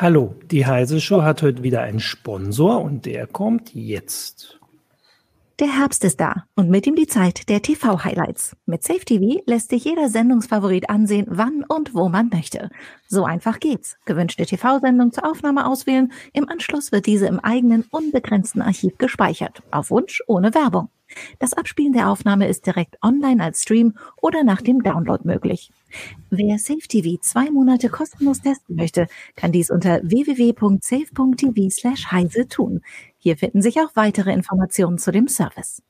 Hallo, die Heise Show hat heute wieder einen Sponsor und der kommt jetzt. Der Herbst ist da und mit ihm die Zeit der TV-Highlights. Mit Safe TV lässt sich jeder Sendungsfavorit ansehen, wann und wo man möchte. So einfach geht's. Gewünschte TV-Sendung zur Aufnahme auswählen. Im Anschluss wird diese im eigenen unbegrenzten Archiv gespeichert. Auf Wunsch ohne Werbung. Das Abspielen der Aufnahme ist direkt online als Stream oder nach dem Download möglich. Wer SafeTV zwei Monate kostenlos testen möchte, kann dies unter www.safe.tv slash heise tun. Hier finden sich auch weitere Informationen zu dem Service.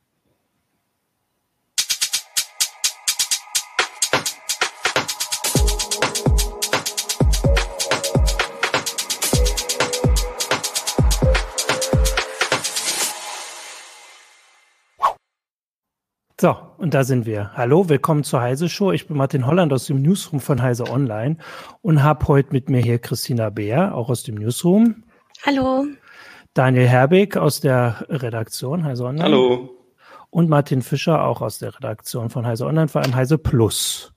So, und da sind wir. Hallo, willkommen zur Heise Show. Ich bin Martin Holland aus dem Newsroom von Heise Online und habe heute mit mir hier Christina Beer, auch aus dem Newsroom. Hallo. Daniel Herbig aus der Redaktion Heise Online. Hallo. Und Martin Fischer auch aus der Redaktion von Heise Online, vor allem Heise Plus.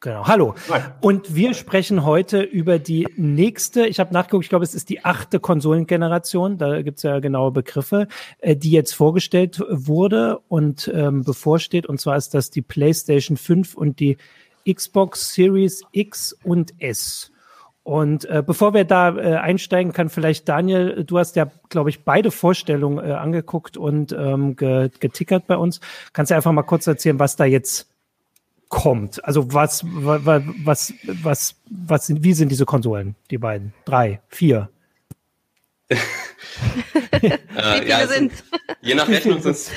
Genau. Hallo. Und wir sprechen heute über die nächste, ich habe nachgeguckt, ich glaube, es ist die achte Konsolengeneration, da gibt's ja genaue Begriffe, äh, die jetzt vorgestellt wurde und ähm, bevorsteht. Und zwar ist das die PlayStation 5 und die Xbox Series X und S. Und äh, bevor wir da äh, einsteigen, kann vielleicht Daniel, du hast ja, glaube ich, beide Vorstellungen äh, angeguckt und ähm, getickert bei uns. Kannst du einfach mal kurz erzählen, was da jetzt kommt? Also was, was, was, was, was sind, wie sind diese Konsolen, die beiden? Drei, vier? äh, ja, also, je nach Rechnung sind es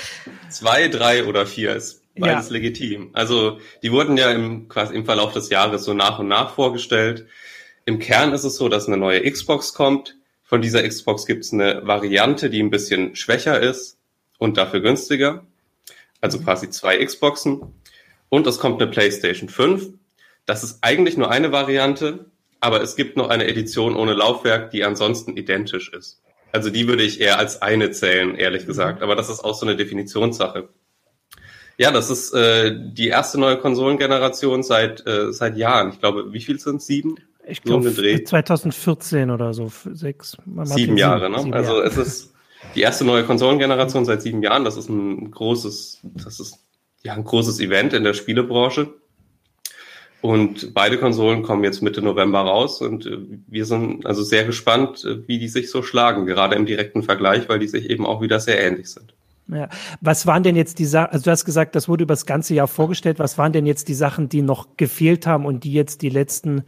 zwei, drei oder vier. Ist beides ja. legitim. Also die wurden ja im, quasi im Verlauf des Jahres so nach und nach vorgestellt. Im Kern ist es so, dass eine neue Xbox kommt. Von dieser Xbox gibt es eine Variante, die ein bisschen schwächer ist und dafür günstiger. Also quasi zwei Xboxen. Und es kommt eine PlayStation 5. Das ist eigentlich nur eine Variante, aber es gibt noch eine Edition ohne Laufwerk, die ansonsten identisch ist. Also die würde ich eher als eine zählen, ehrlich gesagt. Mhm. Aber das ist auch so eine Definitionssache. Ja, das ist äh, die erste neue Konsolengeneration seit äh, seit Jahren. Ich glaube, wie viel sind? Sieben? Ich glaube so 2014 oder so, sechs. Sieben Jahre, ne? Sieben also Jahre. es ist die erste neue Konsolengeneration seit sieben Jahren. Das ist ein großes, das ist ja, ein großes Event in der Spielebranche. Und beide Konsolen kommen jetzt Mitte November raus und äh, wir sind also sehr gespannt, äh, wie die sich so schlagen, gerade im direkten Vergleich, weil die sich eben auch wieder sehr ähnlich sind. Ja. Was waren denn jetzt die Sachen, also du hast gesagt, das wurde über das ganze Jahr vorgestellt, was waren denn jetzt die Sachen, die noch gefehlt haben und die jetzt die letzten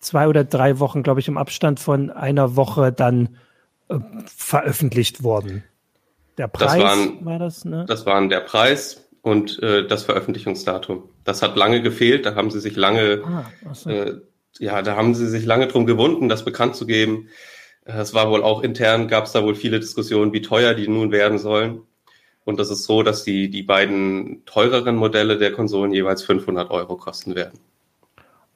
zwei oder drei Wochen, glaube ich, im Abstand von einer Woche dann äh, veröffentlicht wurden? Der Preis das waren, war das, ne? Das waren der Preis, und äh, das Veröffentlichungsdatum. Das hat lange gefehlt, da haben sie sich lange, ah, so. äh, ja, da haben sie sich lange drum gewunden, das bekannt zu geben. Äh, es war wohl auch intern, gab es da wohl viele Diskussionen, wie teuer die nun werden sollen. Und das ist so, dass die, die beiden teureren Modelle der Konsolen jeweils 500 Euro kosten werden.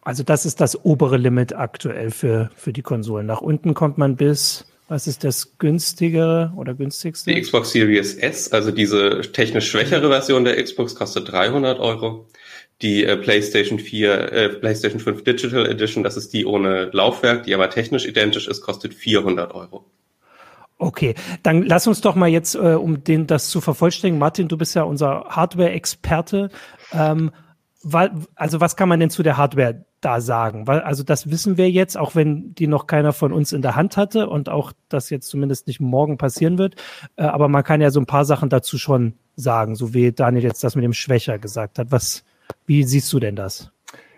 Also das ist das obere Limit aktuell für, für die Konsolen. Nach unten kommt man bis was ist das günstigere oder günstigste? Die Xbox Series S, also diese technisch schwächere Version der Xbox, kostet 300 Euro. Die äh, PlayStation 4, äh, PlayStation 5 Digital Edition, das ist die ohne Laufwerk, die aber technisch identisch ist, kostet 400 Euro. Okay, dann lass uns doch mal jetzt, äh, um den, das zu vervollständigen, Martin, du bist ja unser Hardware-Experte. Ähm, also was kann man denn zu der Hardware da sagen? Weil, also das wissen wir jetzt, auch wenn die noch keiner von uns in der Hand hatte und auch das jetzt zumindest nicht morgen passieren wird. Äh, aber man kann ja so ein paar Sachen dazu schon sagen, so wie Daniel jetzt das mit dem Schwächer gesagt hat. Was, wie siehst du denn das?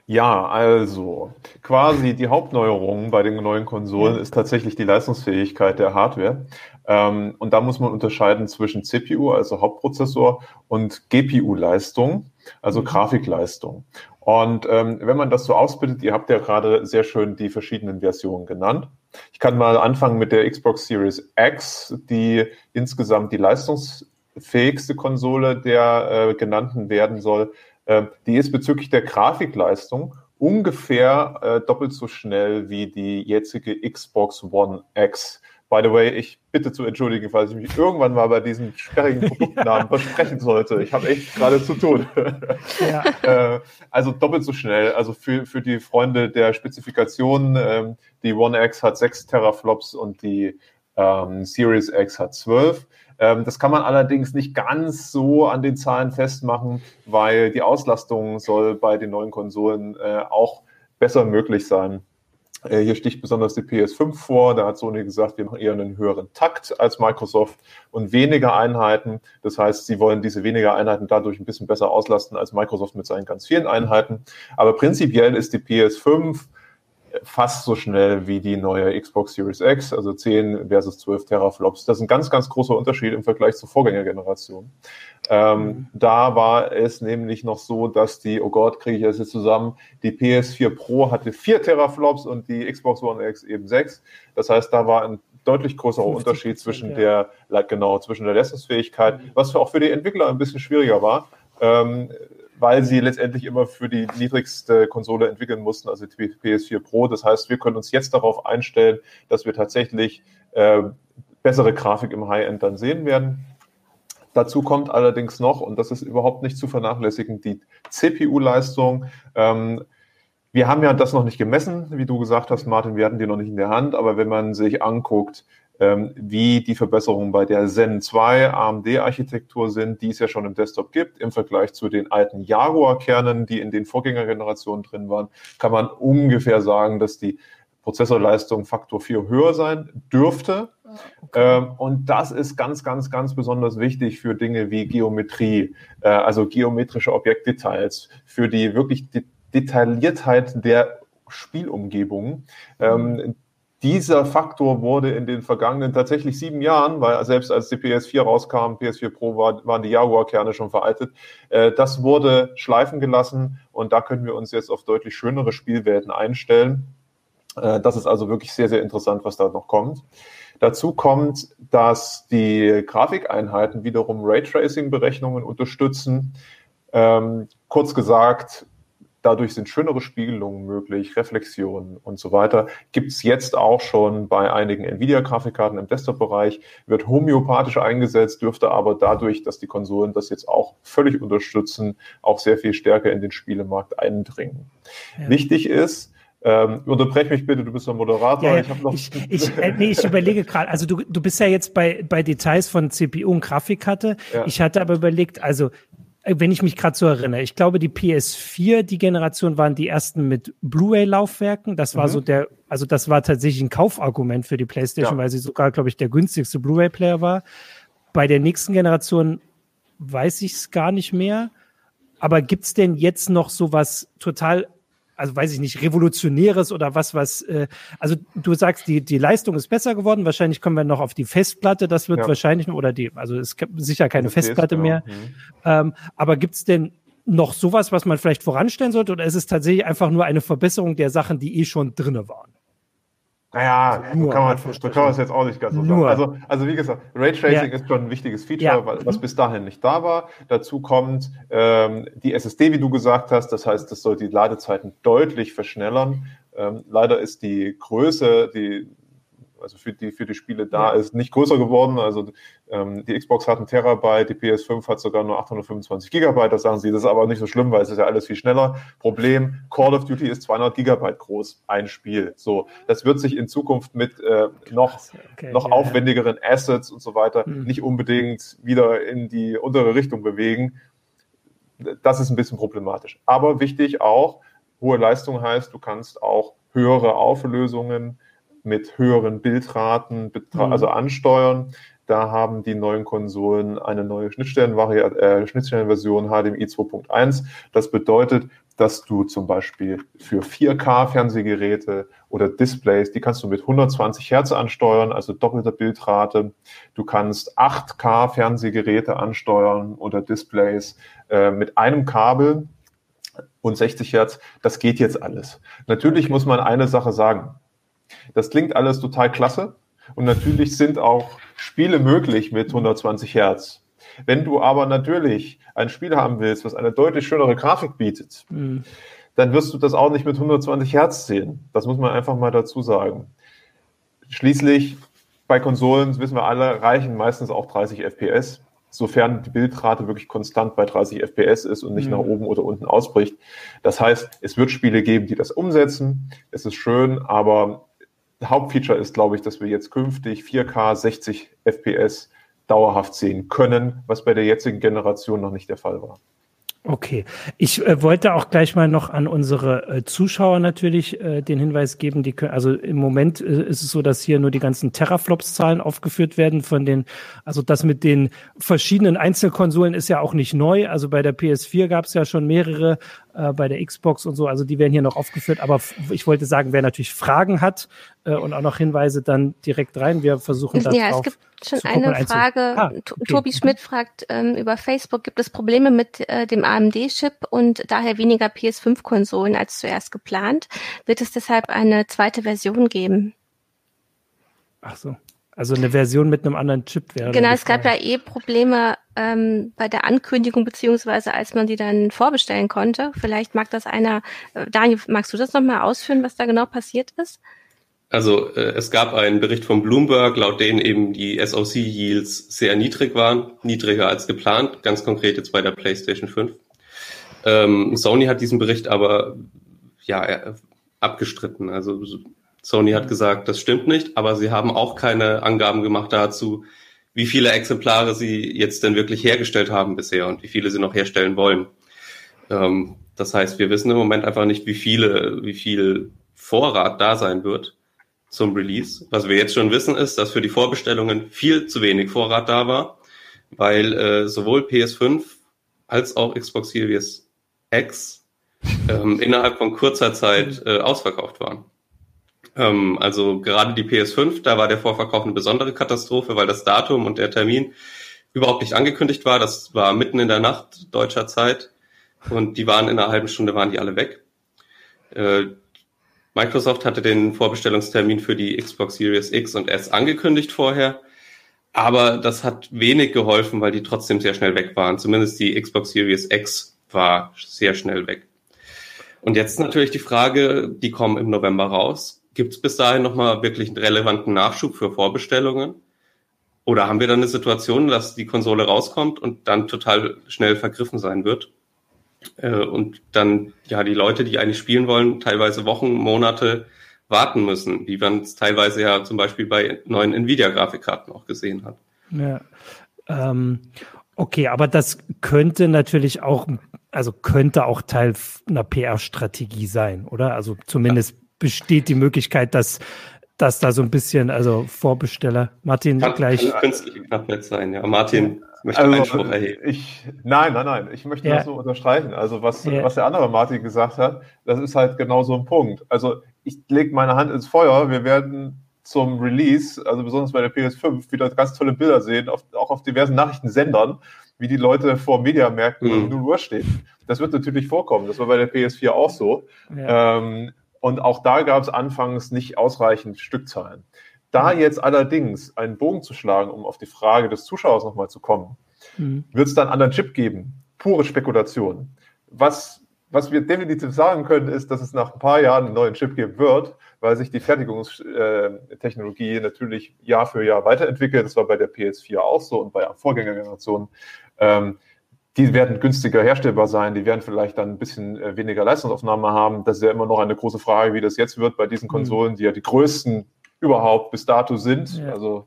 Ja, also quasi die Hauptneuerung bei den neuen Konsolen ist tatsächlich die Leistungsfähigkeit der Hardware. Ähm, und da muss man unterscheiden zwischen CPU, also Hauptprozessor, und GPU-Leistung, also mhm. Grafikleistung. Und ähm, wenn man das so ausbildet, ihr habt ja gerade sehr schön die verschiedenen Versionen genannt. Ich kann mal anfangen mit der Xbox Series X, die insgesamt die leistungsfähigste Konsole der äh, genannten werden soll. Äh, die ist bezüglich der Grafikleistung ungefähr äh, doppelt so schnell wie die jetzige Xbox One X. By the way, ich bitte zu entschuldigen, falls ich mich irgendwann mal bei diesen sperrigen Produktnamen versprechen sollte. Ich habe echt gerade zu tun. Ja. äh, also doppelt so schnell. Also für, für die Freunde der Spezifikationen, ähm, die One X hat 6 Teraflops und die ähm, Series X hat 12. Ähm, das kann man allerdings nicht ganz so an den Zahlen festmachen, weil die Auslastung soll bei den neuen Konsolen äh, auch besser möglich sein. Äh, hier sticht besonders die PS5 vor. Da hat Sony gesagt, wir machen eher einen höheren Takt als Microsoft und weniger Einheiten. Das heißt, sie wollen diese weniger Einheiten dadurch ein bisschen besser auslasten als Microsoft mit seinen ganz vielen Einheiten. Aber prinzipiell ist die PS5 fast so schnell wie die neue Xbox Series X, also 10 versus 12 Teraflops. Das ist ein ganz, ganz großer Unterschied im Vergleich zur Vorgängergeneration. Ähm, mhm. Da war es nämlich noch so, dass die, oh Gott, kriege ich das jetzt zusammen, die PS4 Pro hatte 4 Teraflops und die Xbox One X eben 6. Das heißt, da war ein deutlich größerer Unterschied zwischen ja. der, genau, zwischen der Leistungsfähigkeit, mhm. was auch für die Entwickler ein bisschen schwieriger war. Ähm, weil sie letztendlich immer für die niedrigste Konsole entwickeln mussten, also die PS4 Pro. Das heißt, wir können uns jetzt darauf einstellen, dass wir tatsächlich äh, bessere Grafik im High-End dann sehen werden. Dazu kommt allerdings noch, und das ist überhaupt nicht zu vernachlässigen, die CPU-Leistung. Ähm, wir haben ja das noch nicht gemessen, wie du gesagt hast, Martin, wir hatten die noch nicht in der Hand, aber wenn man sich anguckt, wie die Verbesserungen bei der Zen 2 AMD-Architektur sind, die es ja schon im Desktop gibt, im Vergleich zu den alten Jaguar-Kernen, die in den Vorgängergenerationen drin waren, kann man ungefähr sagen, dass die Prozessorleistung Faktor 4 höher sein dürfte. Ah, okay. Ähm, und das ist ganz, ganz, ganz besonders wichtig für Dinge wie Geometrie, äh, also geometrische Objektdetails, für die wirklich Detailliertheit der Spielumgebung. Ähm, dieser Faktor wurde in den vergangenen tatsächlich sieben Jahren, weil selbst als die PS4 rauskam, PS4 Pro war, waren die Jaguar-Kerne schon veraltet, äh, das wurde schleifen gelassen und da können wir uns jetzt auf deutlich schönere Spielwelten einstellen. Äh, das ist also wirklich sehr, sehr interessant, was da noch kommt. Dazu kommt, dass die Grafikeinheiten wiederum Raytracing-Berechnungen unterstützen. Ähm, kurz gesagt, Dadurch sind schönere Spiegelungen möglich, Reflexionen und so weiter. Gibt es jetzt auch schon bei einigen Nvidia-Grafikkarten im Desktop-Bereich, wird homöopathisch eingesetzt, dürfte aber dadurch, dass die Konsolen das jetzt auch völlig unterstützen, auch sehr viel stärker in den Spielemarkt eindringen. Ja. Wichtig ist, ähm, unterbrech mich bitte, du bist der Moderator. Ja, ja. Ich, noch ich, ich, äh, nee, ich überlege gerade, also du, du bist ja jetzt bei, bei Details von CPU und Grafikkarte. Ja. Ich hatte aber überlegt, also wenn ich mich gerade so erinnere, ich glaube, die PS4, die Generation waren die ersten mit Blu-ray-Laufwerken. Das war mhm. so der, also das war tatsächlich ein Kaufargument für die PlayStation, ja. weil sie sogar, glaube ich, der günstigste Blu-ray-Player war. Bei der nächsten Generation weiß ich es gar nicht mehr. Aber gibt's denn jetzt noch so was total also weiß ich nicht, revolutionäres oder was, was, äh, also du sagst, die, die Leistung ist besser geworden, wahrscheinlich kommen wir noch auf die Festplatte, das wird ja. wahrscheinlich, oder die, also es gibt sicher keine Festplatte mehr. Genau. Mhm. Ähm, aber gibt's denn noch sowas, was man vielleicht voranstellen sollte, oder ist es tatsächlich einfach nur eine Verbesserung der Sachen, die eh schon drinne waren? Naja, nur kann man, so kann man es jetzt auch nicht ganz so nur. sagen. Also, also wie gesagt, Raytracing ja. ist schon ein wichtiges Feature, ja. was bis dahin nicht da war. Dazu kommt ähm, die SSD, wie du gesagt hast. Das heißt, das soll die Ladezeiten deutlich verschnellern. Ähm, leider ist die Größe, die also für die, für die Spiele da ja. ist, nicht größer geworden. Also ähm, die Xbox hat einen Terabyte, die PS5 hat sogar nur 825 Gigabyte. Das sagen sie, das ist aber nicht so schlimm, weil es ist ja alles viel schneller. Problem, Call of Duty ist 200 Gigabyte groß, ein Spiel. So, das wird sich in Zukunft mit äh, noch, okay, noch ja, aufwendigeren Assets und so weiter hm. nicht unbedingt wieder in die untere Richtung bewegen. Das ist ein bisschen problematisch. Aber wichtig auch, hohe Leistung heißt, du kannst auch höhere Auflösungen mit höheren Bildraten mhm. also ansteuern. Da haben die neuen Konsolen eine neue Schnittstellenversion äh, Schnittstellenversion HDMI 2.1. Das bedeutet, dass du zum Beispiel für 4K-Fernsehgeräte oder Displays, die kannst du mit 120 Hertz ansteuern, also doppelter Bildrate. Du kannst 8K-Fernsehgeräte ansteuern oder Displays äh, mit einem Kabel und 60 Hertz. Das geht jetzt alles. Natürlich muss man eine Sache sagen. Das klingt alles total klasse und natürlich sind auch Spiele möglich mit 120 Hertz. Wenn du aber natürlich ein Spiel haben willst, was eine deutlich schönere Grafik bietet, mhm. dann wirst du das auch nicht mit 120 Hertz sehen. Das muss man einfach mal dazu sagen. Schließlich bei Konsolen, das wissen wir alle, reichen meistens auch 30 FPS, sofern die Bildrate wirklich konstant bei 30 FPS ist und nicht mhm. nach oben oder unten ausbricht. Das heißt, es wird Spiele geben, die das umsetzen. Es ist schön, aber Hauptfeature ist, glaube ich, dass wir jetzt künftig 4K 60 FPS dauerhaft sehen können, was bei der jetzigen Generation noch nicht der Fall war. Okay, ich äh, wollte auch gleich mal noch an unsere äh, Zuschauer natürlich äh, den Hinweis geben, die können, also im Moment äh, ist es so, dass hier nur die ganzen Teraflops-Zahlen aufgeführt werden von den, also das mit den verschiedenen Einzelkonsolen ist ja auch nicht neu. Also bei der PS4 gab es ja schon mehrere, äh, bei der Xbox und so, also die werden hier noch aufgeführt. Aber ich wollte sagen, wer natürlich Fragen hat äh, und auch noch Hinweise, dann direkt rein. Wir versuchen da ja, drauf schon eine Frage. Ah, okay. Tobi Schmidt fragt ähm, über Facebook, gibt es Probleme mit äh, dem AMD-Chip und daher weniger PS5-Konsolen als zuerst geplant? Wird es deshalb eine zweite Version geben? Ach so. Also eine Version mit einem anderen Chip wäre. Genau, es gab ja eh Probleme ähm, bei der Ankündigung, beziehungsweise als man die dann vorbestellen konnte. Vielleicht mag das einer, äh, Daniel, magst du das nochmal ausführen, was da genau passiert ist? Also äh, es gab einen Bericht von Bloomberg, laut denen eben die SoC-Yields sehr niedrig waren, niedriger als geplant, ganz konkret jetzt bei der PlayStation 5. Ähm, Sony hat diesen Bericht aber ja äh, abgestritten. Also Sony hat gesagt, das stimmt nicht, aber sie haben auch keine Angaben gemacht dazu, wie viele Exemplare sie jetzt denn wirklich hergestellt haben bisher und wie viele sie noch herstellen wollen. Ähm, das heißt, wir wissen im Moment einfach nicht, wie viele, wie viel Vorrat da sein wird zum Release. Was wir jetzt schon wissen, ist, dass für die Vorbestellungen viel zu wenig Vorrat da war, weil äh, sowohl PS5 als auch Xbox Series X ähm, innerhalb von kurzer Zeit äh, ausverkauft waren. Ähm, also gerade die PS5, da war der Vorverkauf eine besondere Katastrophe, weil das Datum und der Termin überhaupt nicht angekündigt war. Das war mitten in der Nacht deutscher Zeit und die waren in einer halben Stunde waren die alle weg. Äh, Microsoft hatte den Vorbestellungstermin für die Xbox Series X und S angekündigt vorher, aber das hat wenig geholfen, weil die trotzdem sehr schnell weg waren. Zumindest die Xbox Series X war sehr schnell weg. Und jetzt natürlich die Frage, die kommen im November raus. Gibt es bis dahin nochmal wirklich einen relevanten Nachschub für Vorbestellungen? Oder haben wir dann eine Situation, dass die Konsole rauskommt und dann total schnell vergriffen sein wird? Äh, und dann ja die Leute, die eigentlich spielen wollen, teilweise Wochen, Monate warten müssen, wie man es teilweise ja zum Beispiel bei neuen Nvidia-Grafikkarten auch gesehen hat. Ja. Ähm, okay, aber das könnte natürlich auch, also könnte auch Teil einer PR-Strategie sein, oder? Also zumindest ja. besteht die Möglichkeit, dass dass da so ein bisschen, also Vorbesteller, Martin kann, gleich. Kann künstliche Knappheit sein, ja. Martin, möchte also, Einspruch erheben. Ich, nein, nein, nein. Ich möchte ja. das so unterstreichen. Also was, ja. was der andere Martin gesagt hat, das ist halt genau so ein Punkt. Also ich lege meine Hand ins Feuer. Wir werden zum Release, also besonders bei der PS5, wieder ganz tolle Bilder sehen, auf, auch auf diversen Nachrichtensendern, wie die Leute vor Mediamärkten mhm. und Uhr stehen. Das wird natürlich vorkommen. Das war bei der PS4 auch so. Ja. Ähm, und auch da gab es anfangs nicht ausreichend Stückzahlen. Da mhm. jetzt allerdings einen Bogen zu schlagen, um auf die Frage des Zuschauers nochmal zu kommen, mhm. wird es dann einen anderen Chip geben? Pure Spekulation. Was, was wir definitiv sagen können, ist, dass es nach ein paar Jahren einen neuen Chip geben wird, weil sich die Fertigungstechnologie natürlich Jahr für Jahr weiterentwickelt. Das war bei der PS4 auch so und bei Vorgängergenerationen. Ähm, die werden günstiger herstellbar sein, die werden vielleicht dann ein bisschen äh, weniger Leistungsaufnahme haben. Das ist ja immer noch eine große Frage, wie das jetzt wird bei diesen mhm. Konsolen, die ja die größten überhaupt bis dato sind. Ja. Also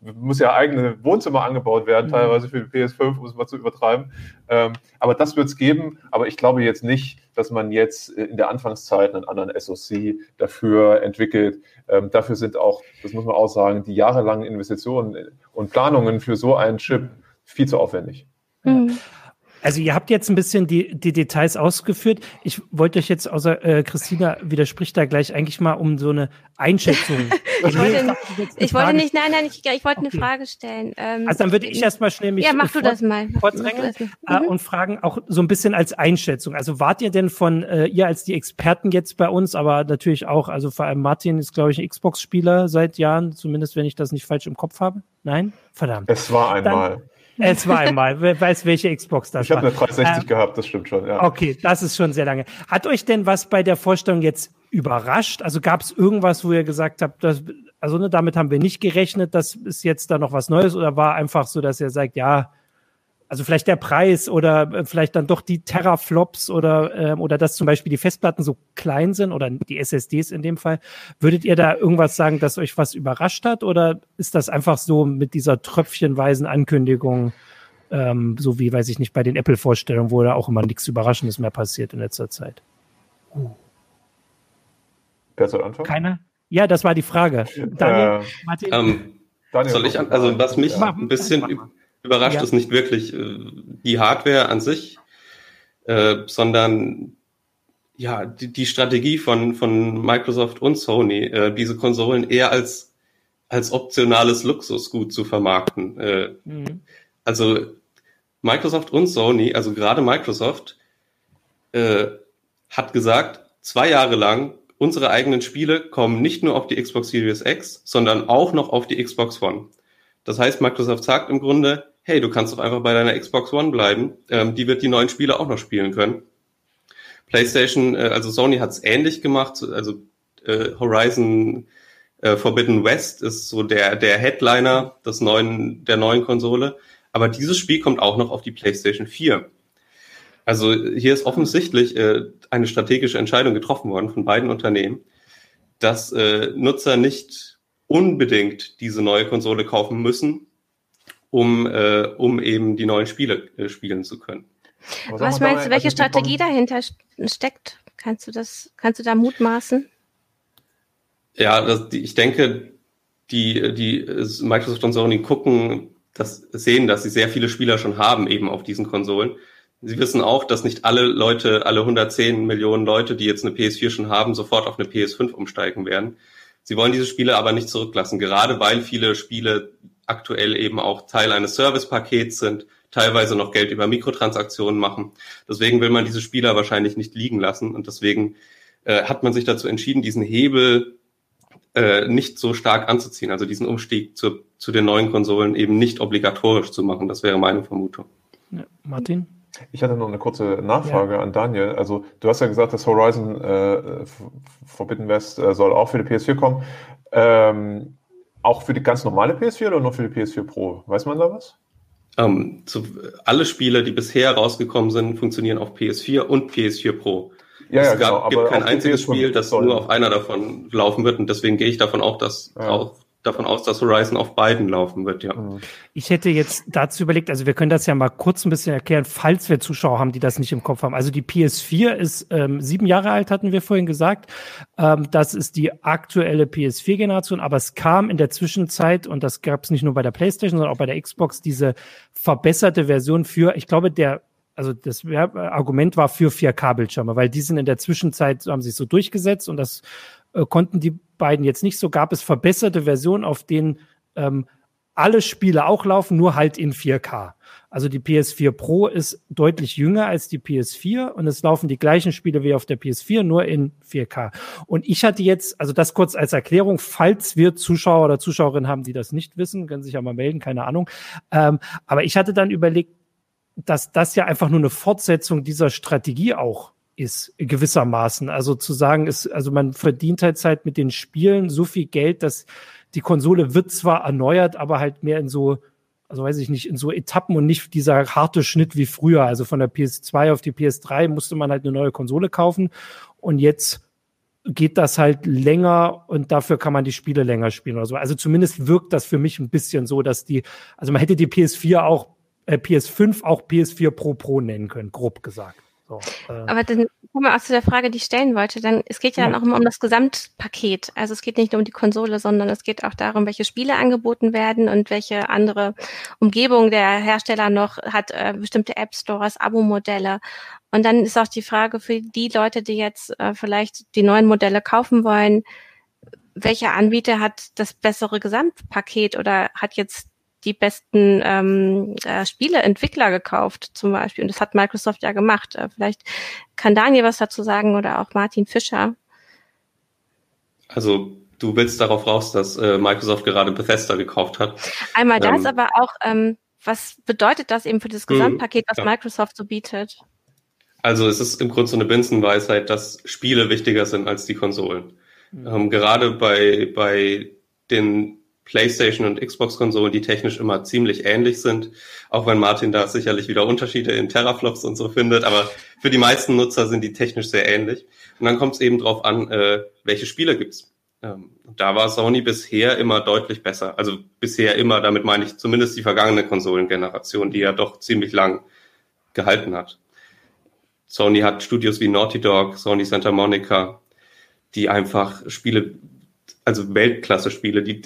muss ja eigene Wohnzimmer angebaut werden, mhm. teilweise für die PS5, um es mal zu übertreiben. Ähm, aber das wird es geben. Aber ich glaube jetzt nicht, dass man jetzt in der Anfangszeit einen anderen SoC dafür entwickelt. Ähm, dafür sind auch, das muss man auch sagen, die jahrelangen Investitionen und Planungen für so einen Chip viel zu aufwendig. Mhm. Also ihr habt jetzt ein bisschen die, die Details ausgeführt. Ich wollte euch jetzt, außer äh, Christina widerspricht da gleich eigentlich mal um so eine Einschätzung. ich, wollte, ich wollte, nicht, nein, nein, ich, ich wollte okay. eine Frage stellen. Ähm, also dann würde ich erstmal schnell mich ja, mach du das mal. vordrängeln äh, mhm. und fragen auch so ein bisschen als Einschätzung. Also wart ihr denn von, äh, ihr als die Experten jetzt bei uns, aber natürlich auch, also vor allem Martin ist, glaube ich, ein Xbox-Spieler seit Jahren, zumindest wenn ich das nicht falsch im Kopf habe. Nein? Verdammt. Es war einmal. Dann, es war einmal. Wer weiß, welche Xbox das ich war. Ich habe eine 360 ähm, gehabt, das stimmt schon. Ja. Okay, das ist schon sehr lange. Hat euch denn was bei der Vorstellung jetzt überrascht? Also gab es irgendwas, wo ihr gesagt habt, das, also ne, damit haben wir nicht gerechnet, das ist jetzt da noch was Neues oder war einfach so, dass ihr sagt, ja, also vielleicht der Preis oder äh, vielleicht dann doch die Terraflops oder, ähm, oder dass zum Beispiel die Festplatten so klein sind oder die SSDs in dem Fall. Würdet ihr da irgendwas sagen, dass euch was überrascht hat oder ist das einfach so mit dieser tröpfchenweisen Ankündigung, ähm, so wie, weiß ich nicht, bei den Apple-Vorstellungen, wo da auch immer nichts Überraschendes mehr passiert in letzter Zeit? Uh. Wer soll anfangen? Keiner? Ja, das war die Frage. Daniel, äh, Martin? Ähm, Daniel, soll ich an, also was mich ja. ein bisschen überrascht ja. es nicht wirklich äh, die Hardware an sich, äh, sondern ja, die, die Strategie von, von Microsoft und Sony, äh, diese Konsolen eher als, als optionales Luxusgut zu vermarkten. Äh, mhm. Also Microsoft und Sony, also gerade Microsoft, äh, hat gesagt, zwei Jahre lang, unsere eigenen Spiele kommen nicht nur auf die Xbox Series X, sondern auch noch auf die Xbox One. Das heißt, Microsoft sagt im Grunde, hey, du kannst doch einfach bei deiner Xbox One bleiben. Ähm, die wird die neuen Spiele auch noch spielen können. PlayStation, äh, also Sony hat es ähnlich gemacht. Also äh, Horizon äh, Forbidden West ist so der der Headliner des neuen der neuen Konsole. Aber dieses Spiel kommt auch noch auf die PlayStation 4. Also hier ist offensichtlich äh, eine strategische Entscheidung getroffen worden von beiden Unternehmen, dass äh, Nutzer nicht unbedingt diese neue Konsole kaufen müssen, um, äh, um eben die neuen Spiele äh, spielen zu können. Was, Was meinst du, welche also Strategie dahinter steckt? Kannst du das, kannst du da mutmaßen? Ja, das, die, ich denke, die, die Microsoft und Sony gucken, das sehen, dass sie sehr viele Spieler schon haben, eben auf diesen Konsolen. Sie wissen auch, dass nicht alle Leute, alle 110 Millionen Leute, die jetzt eine PS4 schon haben, sofort auf eine PS5 umsteigen werden. Sie wollen diese Spiele aber nicht zurücklassen, gerade weil viele Spiele aktuell eben auch Teil eines Servicepakets sind, teilweise noch Geld über Mikrotransaktionen machen. Deswegen will man diese Spieler wahrscheinlich nicht liegen lassen und deswegen äh, hat man sich dazu entschieden, diesen Hebel äh, nicht so stark anzuziehen, also diesen Umstieg zu, zu den neuen Konsolen eben nicht obligatorisch zu machen. Das wäre meine Vermutung. Ja, Martin? Ich hatte noch eine kurze Nachfrage ja. an Daniel. Also du hast ja gesagt, dass Horizon äh, Forbidden West äh, soll auch für die PS4 kommen. Ähm, auch für die ganz normale PS4 oder nur für die PS4 Pro? Weiß man da was? Um, so, alle Spiele, die bisher rausgekommen sind, funktionieren auf PS4 und PS4 Pro. Ja, es ja, gab, genau, gibt kein einziges Spiel, das nur auf einer davon laufen wird und deswegen gehe ich davon auch, dass ja. auch davon aus, dass Horizon auf beiden laufen wird, ja. Mhm. Ich hätte jetzt dazu überlegt, also wir können das ja mal kurz ein bisschen erklären, falls wir Zuschauer haben, die das nicht im Kopf haben. Also die PS4 ist ähm, sieben Jahre alt, hatten wir vorhin gesagt. Ähm, das ist die aktuelle PS4-Generation, aber es kam in der Zwischenzeit, und das gab es nicht nur bei der PlayStation, sondern auch bei der Xbox, diese verbesserte Version für, ich glaube, der also das Argument war für 4K-Bildschirme, weil die sind in der Zwischenzeit, haben sich so durchgesetzt und das äh, konnten die beiden jetzt nicht so, gab es verbesserte Versionen, auf denen ähm, alle Spiele auch laufen, nur halt in 4K. Also die PS4 Pro ist deutlich jünger als die PS4 und es laufen die gleichen Spiele wie auf der PS4, nur in 4K. Und ich hatte jetzt, also das kurz als Erklärung, falls wir Zuschauer oder Zuschauerinnen haben, die das nicht wissen, können sich ja mal melden, keine Ahnung. Ähm, aber ich hatte dann überlegt, dass das ja einfach nur eine Fortsetzung dieser Strategie auch ist, gewissermaßen. Also zu sagen, ist, also man verdient halt, halt mit den Spielen so viel Geld, dass die Konsole wird zwar erneuert, aber halt mehr in so, also weiß ich nicht, in so Etappen und nicht dieser harte Schnitt wie früher. Also von der PS2 auf die PS3 musste man halt eine neue Konsole kaufen und jetzt geht das halt länger und dafür kann man die Spiele länger spielen oder so. Also zumindest wirkt das für mich ein bisschen so, dass die, also man hätte die PS4 auch, äh, PS5 auch PS4 Pro Pro nennen können, grob gesagt. So, äh. Aber dann kommen wir auch zu der Frage, die ich stellen wollte. Dann, es geht ja, ja. dann auch immer um das Gesamtpaket. Also es geht nicht nur um die Konsole, sondern es geht auch darum, welche Spiele angeboten werden und welche andere Umgebung der Hersteller noch hat, äh, bestimmte App Stores, Abo-Modelle. Und dann ist auch die Frage für die Leute, die jetzt äh, vielleicht die neuen Modelle kaufen wollen, welcher Anbieter hat das bessere Gesamtpaket oder hat jetzt die besten ähm, äh, Spieleentwickler gekauft zum Beispiel. Und das hat Microsoft ja gemacht. Äh, vielleicht kann Daniel was dazu sagen oder auch Martin Fischer. Also du willst darauf raus, dass äh, Microsoft gerade Bethesda gekauft hat. Einmal das, ähm, aber auch, ähm, was bedeutet das eben für das hm, Gesamtpaket, was ja. Microsoft so bietet? Also es ist im Grunde so eine Binsenweisheit, dass Spiele wichtiger sind als die Konsolen. Mhm. Ähm, gerade bei, bei den PlayStation und Xbox-Konsolen, die technisch immer ziemlich ähnlich sind, auch wenn Martin da sicherlich wieder Unterschiede in Teraflops und so findet, aber für die meisten Nutzer sind die technisch sehr ähnlich. Und dann kommt es eben drauf an, äh, welche Spiele gibt's. Ähm, da war Sony bisher immer deutlich besser. Also bisher immer, damit meine ich zumindest die vergangene Konsolengeneration, die ja doch ziemlich lang gehalten hat. Sony hat Studios wie Naughty Dog, Sony Santa Monica, die einfach Spiele, also Weltklasse-Spiele, die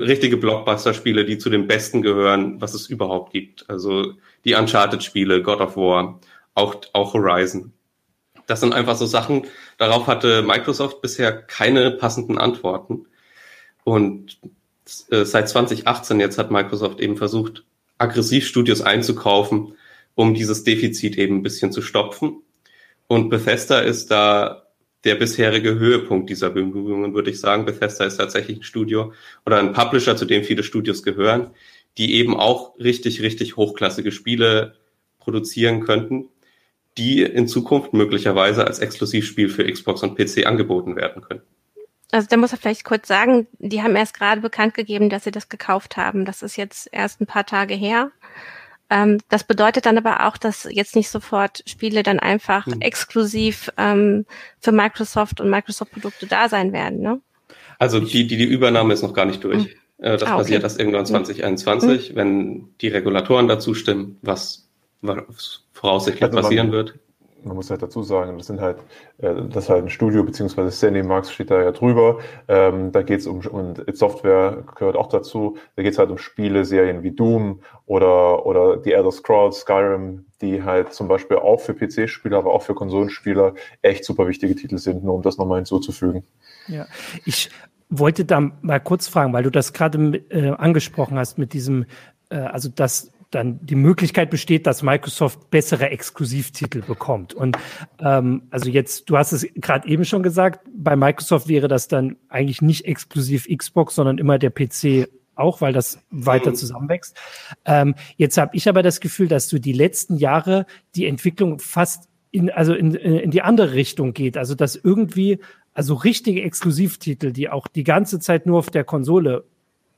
richtige Blockbuster-Spiele, die zu den besten gehören, was es überhaupt gibt. Also die Uncharted-Spiele, God of War, auch, auch Horizon. Das sind einfach so Sachen, darauf hatte Microsoft bisher keine passenden Antworten. Und äh, seit 2018 jetzt hat Microsoft eben versucht, aggressiv Studios einzukaufen, um dieses Defizit eben ein bisschen zu stopfen. Und Bethesda ist da der bisherige Höhepunkt dieser Bemühungen, würde ich sagen. Bethesda ist tatsächlich ein Studio oder ein Publisher, zu dem viele Studios gehören, die eben auch richtig, richtig hochklassige Spiele produzieren könnten, die in Zukunft möglicherweise als Exklusivspiel für Xbox und PC angeboten werden können. Also da muss er vielleicht kurz sagen, die haben erst gerade bekannt gegeben, dass sie das gekauft haben. Das ist jetzt erst ein paar Tage her. Ähm, das bedeutet dann aber auch, dass jetzt nicht sofort Spiele dann einfach mhm. exklusiv ähm, für Microsoft und Microsoft-Produkte da sein werden. Ne? Also die, die, die Übernahme ist noch gar nicht durch. Mhm. Das ah, okay. passiert erst irgendwann 2021, mhm. wenn die Regulatoren dazu stimmen, was, was voraussichtlich also passieren wird man muss halt dazu sagen, das sind halt, äh, das ist halt ein Studio, beziehungsweise Sandy Marks steht da ja drüber. Ähm, da geht es um, und Software gehört auch dazu, da geht es halt um Spiele, Serien wie Doom oder, oder die Elder Scrolls, Skyrim, die halt zum Beispiel auch für PC-Spieler, aber auch für Konsolenspieler echt super wichtige Titel sind, nur um das nochmal hinzuzufügen. Ja, ich wollte da mal kurz fragen, weil du das gerade äh, angesprochen hast mit diesem, äh, also das dann die Möglichkeit besteht, dass Microsoft bessere Exklusivtitel bekommt. Und ähm, also jetzt, du hast es gerade eben schon gesagt, bei Microsoft wäre das dann eigentlich nicht exklusiv Xbox, sondern immer der PC auch, weil das weiter mhm. zusammenwächst. Ähm, jetzt habe ich aber das Gefühl, dass du die letzten Jahre die Entwicklung fast in, also in, in die andere Richtung geht. Also dass irgendwie, also richtige Exklusivtitel, die auch die ganze Zeit nur auf der Konsole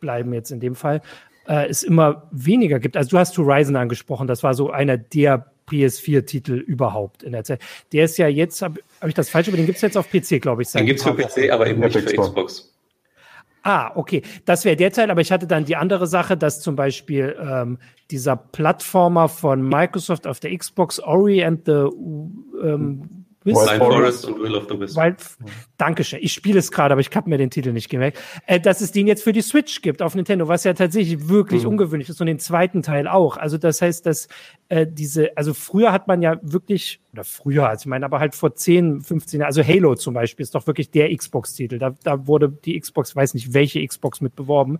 bleiben jetzt in dem Fall, äh, es immer weniger gibt. Also du hast Horizon angesprochen, das war so einer der PS4-Titel überhaupt in der Zeit. Der ist ja jetzt, habe hab ich das falsch, aber den gibt es jetzt auf PC, glaube ich. Den gibt es für PC, aber eben nicht für Xbox. Ah, okay. Das wäre der Teil, aber ich hatte dann die andere Sache, dass zum Beispiel ähm, dieser Plattformer von Microsoft auf der Xbox, Ori and the ähm, Wild, Wild Forest und Will of the Wisp. Wild, Dankeschön. Ich spiele es gerade, aber ich habe mir den Titel nicht gemerkt. Äh, dass es den jetzt für die Switch gibt auf Nintendo, was ja tatsächlich wirklich mhm. ungewöhnlich ist und den zweiten Teil auch. Also das heißt, dass äh, diese, also früher hat man ja wirklich, oder früher, also ich meine, aber halt vor 10, 15 Jahren, also Halo zum Beispiel ist doch wirklich der Xbox-Titel. Da, da wurde die Xbox, weiß nicht welche Xbox mit beworben.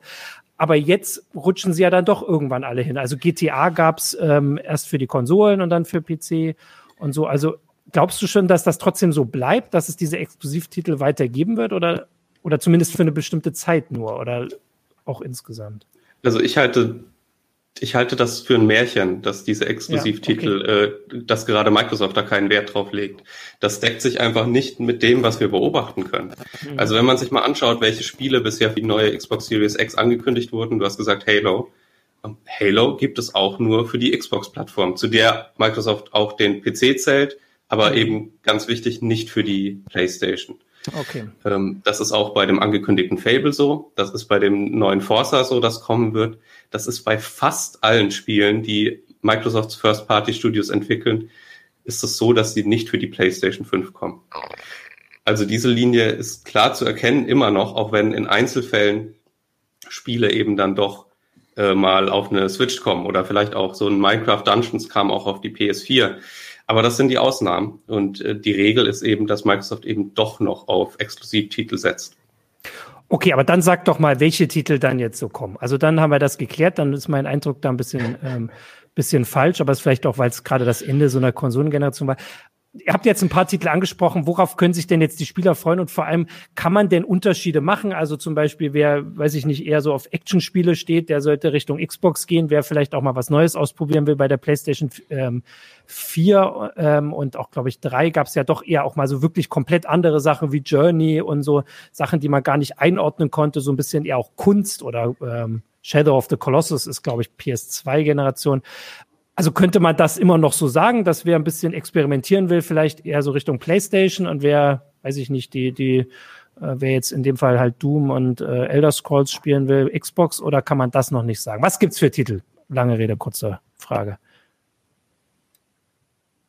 Aber jetzt rutschen sie ja dann doch irgendwann alle hin. Also GTA gab's ähm, erst für die Konsolen und dann für PC und so. Also glaubst du schon, dass das trotzdem so bleibt, dass es diese Exklusivtitel weitergeben wird oder, oder zumindest für eine bestimmte Zeit nur oder auch insgesamt? Also ich halte, ich halte das für ein Märchen, dass diese Exklusivtitel, ja, okay. äh, dass gerade Microsoft da keinen Wert drauf legt. Das deckt sich einfach nicht mit dem, was wir beobachten können. Mhm. Also wenn man sich mal anschaut, welche Spiele bisher für die neue Xbox Series X angekündigt wurden, du hast gesagt Halo. Halo gibt es auch nur für die Xbox-Plattform, zu der Microsoft auch den PC zählt, aber mhm. eben ganz wichtig, nicht für die PlayStation. Okay. Ähm, das ist auch bei dem angekündigten Fable so. Das ist bei dem neuen Forza so, das kommen wird. Das ist bei fast allen Spielen, die Microsofts First-Party-Studios entwickeln, ist es so, dass sie nicht für die PlayStation 5 kommen. Also diese Linie ist klar zu erkennen, immer noch, auch wenn in Einzelfällen Spiele eben dann doch äh, mal auf eine Switch kommen oder vielleicht auch so ein Minecraft Dungeons kam auch auf die PS4. Aber das sind die Ausnahmen und äh, die Regel ist eben, dass Microsoft eben doch noch auf Exklusivtitel setzt. Okay, aber dann sag doch mal, welche Titel dann jetzt so kommen. Also dann haben wir das geklärt, dann ist mein Eindruck da ein bisschen, ähm, bisschen falsch, aber es ist vielleicht auch, weil es gerade das Ende so einer Konsolengeneration war ihr habt jetzt ein paar Titel angesprochen. Worauf können sich denn jetzt die Spieler freuen? Und vor allem, kann man denn Unterschiede machen? Also zum Beispiel, wer, weiß ich nicht, eher so auf Actionspiele steht, der sollte Richtung Xbox gehen. Wer vielleicht auch mal was Neues ausprobieren will bei der PlayStation ähm, 4 ähm, und auch, glaube ich, 3 gab es ja doch eher auch mal so wirklich komplett andere Sachen wie Journey und so Sachen, die man gar nicht einordnen konnte. So ein bisschen eher auch Kunst oder ähm, Shadow of the Colossus ist, glaube ich, PS2-Generation. Also könnte man das immer noch so sagen, dass wer ein bisschen experimentieren will, vielleicht eher so Richtung PlayStation und wer, weiß ich nicht, die, die, äh, wer jetzt in dem Fall halt Doom und äh, Elder Scrolls spielen will, Xbox oder kann man das noch nicht sagen? Was gibt's für Titel? Lange Rede, kurze Frage.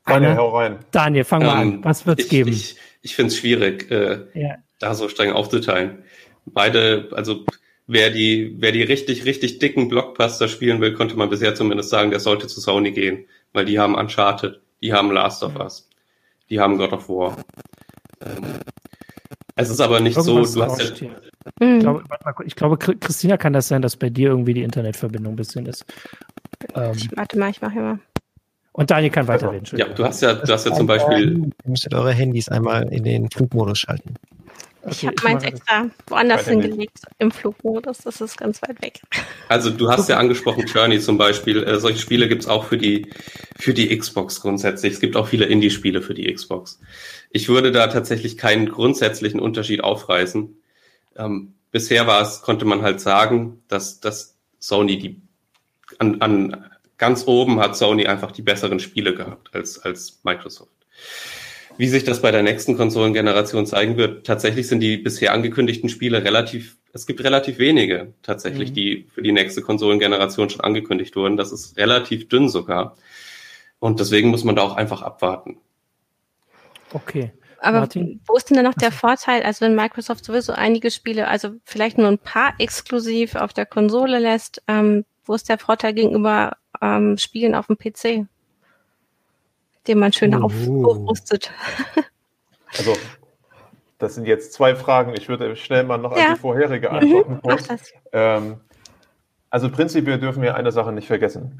Daniel, hau rein. Daniel, fang mal ähm, an. Was wird's ich, geben? Ich, ich finde es schwierig, äh, ja. da so streng aufzuteilen. Beide, also wer die, wer die richtig, richtig dicken Blockbuster spielen will, konnte man bisher zumindest sagen, der sollte zu Sony gehen, weil die haben Uncharted, die haben Last of Us, die haben God of War. Ähm, es ist aber nicht Irgendwas so, du hast ja, ich, glaube, ich glaube, Christina kann das sein, dass bei dir irgendwie die Internetverbindung ein bisschen ist. Ähm, warte mal, ich mache immer. Und Daniel kann weiterreden. Ja, du hast ja, du hast ja zum Beispiel. Ihr müsstet eure Handys einmal in den Flugmodus schalten. Ich okay, habe meins extra woanders hingelegt im Flugmodus. Das ist ganz weit weg. Also du hast ja angesprochen Journey zum Beispiel. Äh, solche Spiele gibt's auch für die für die Xbox grundsätzlich. Es gibt auch viele Indie-Spiele für die Xbox. Ich würde da tatsächlich keinen grundsätzlichen Unterschied aufreißen. Ähm, bisher war es, konnte man halt sagen, dass, dass Sony die an, an ganz oben hat Sony einfach die besseren Spiele gehabt als, als Microsoft. Wie sich das bei der nächsten Konsolengeneration zeigen wird, tatsächlich sind die bisher angekündigten Spiele relativ, es gibt relativ wenige tatsächlich, mhm. die für die nächste Konsolengeneration schon angekündigt wurden. Das ist relativ dünn sogar. Und deswegen muss man da auch einfach abwarten. Okay. Aber Martin? wo ist denn dann noch der Vorteil, also wenn Microsoft sowieso einige Spiele, also vielleicht nur ein paar exklusiv auf der Konsole lässt, ähm, wo ist der Vorteil gegenüber ähm, Spielen auf dem PC? Den man schön uh. aufrüstet. Also, das sind jetzt zwei Fragen. Ich würde schnell mal noch ja. an die vorherige mhm. antworten. Mhm. Ähm, also prinzipiell dürfen wir eine Sache nicht vergessen.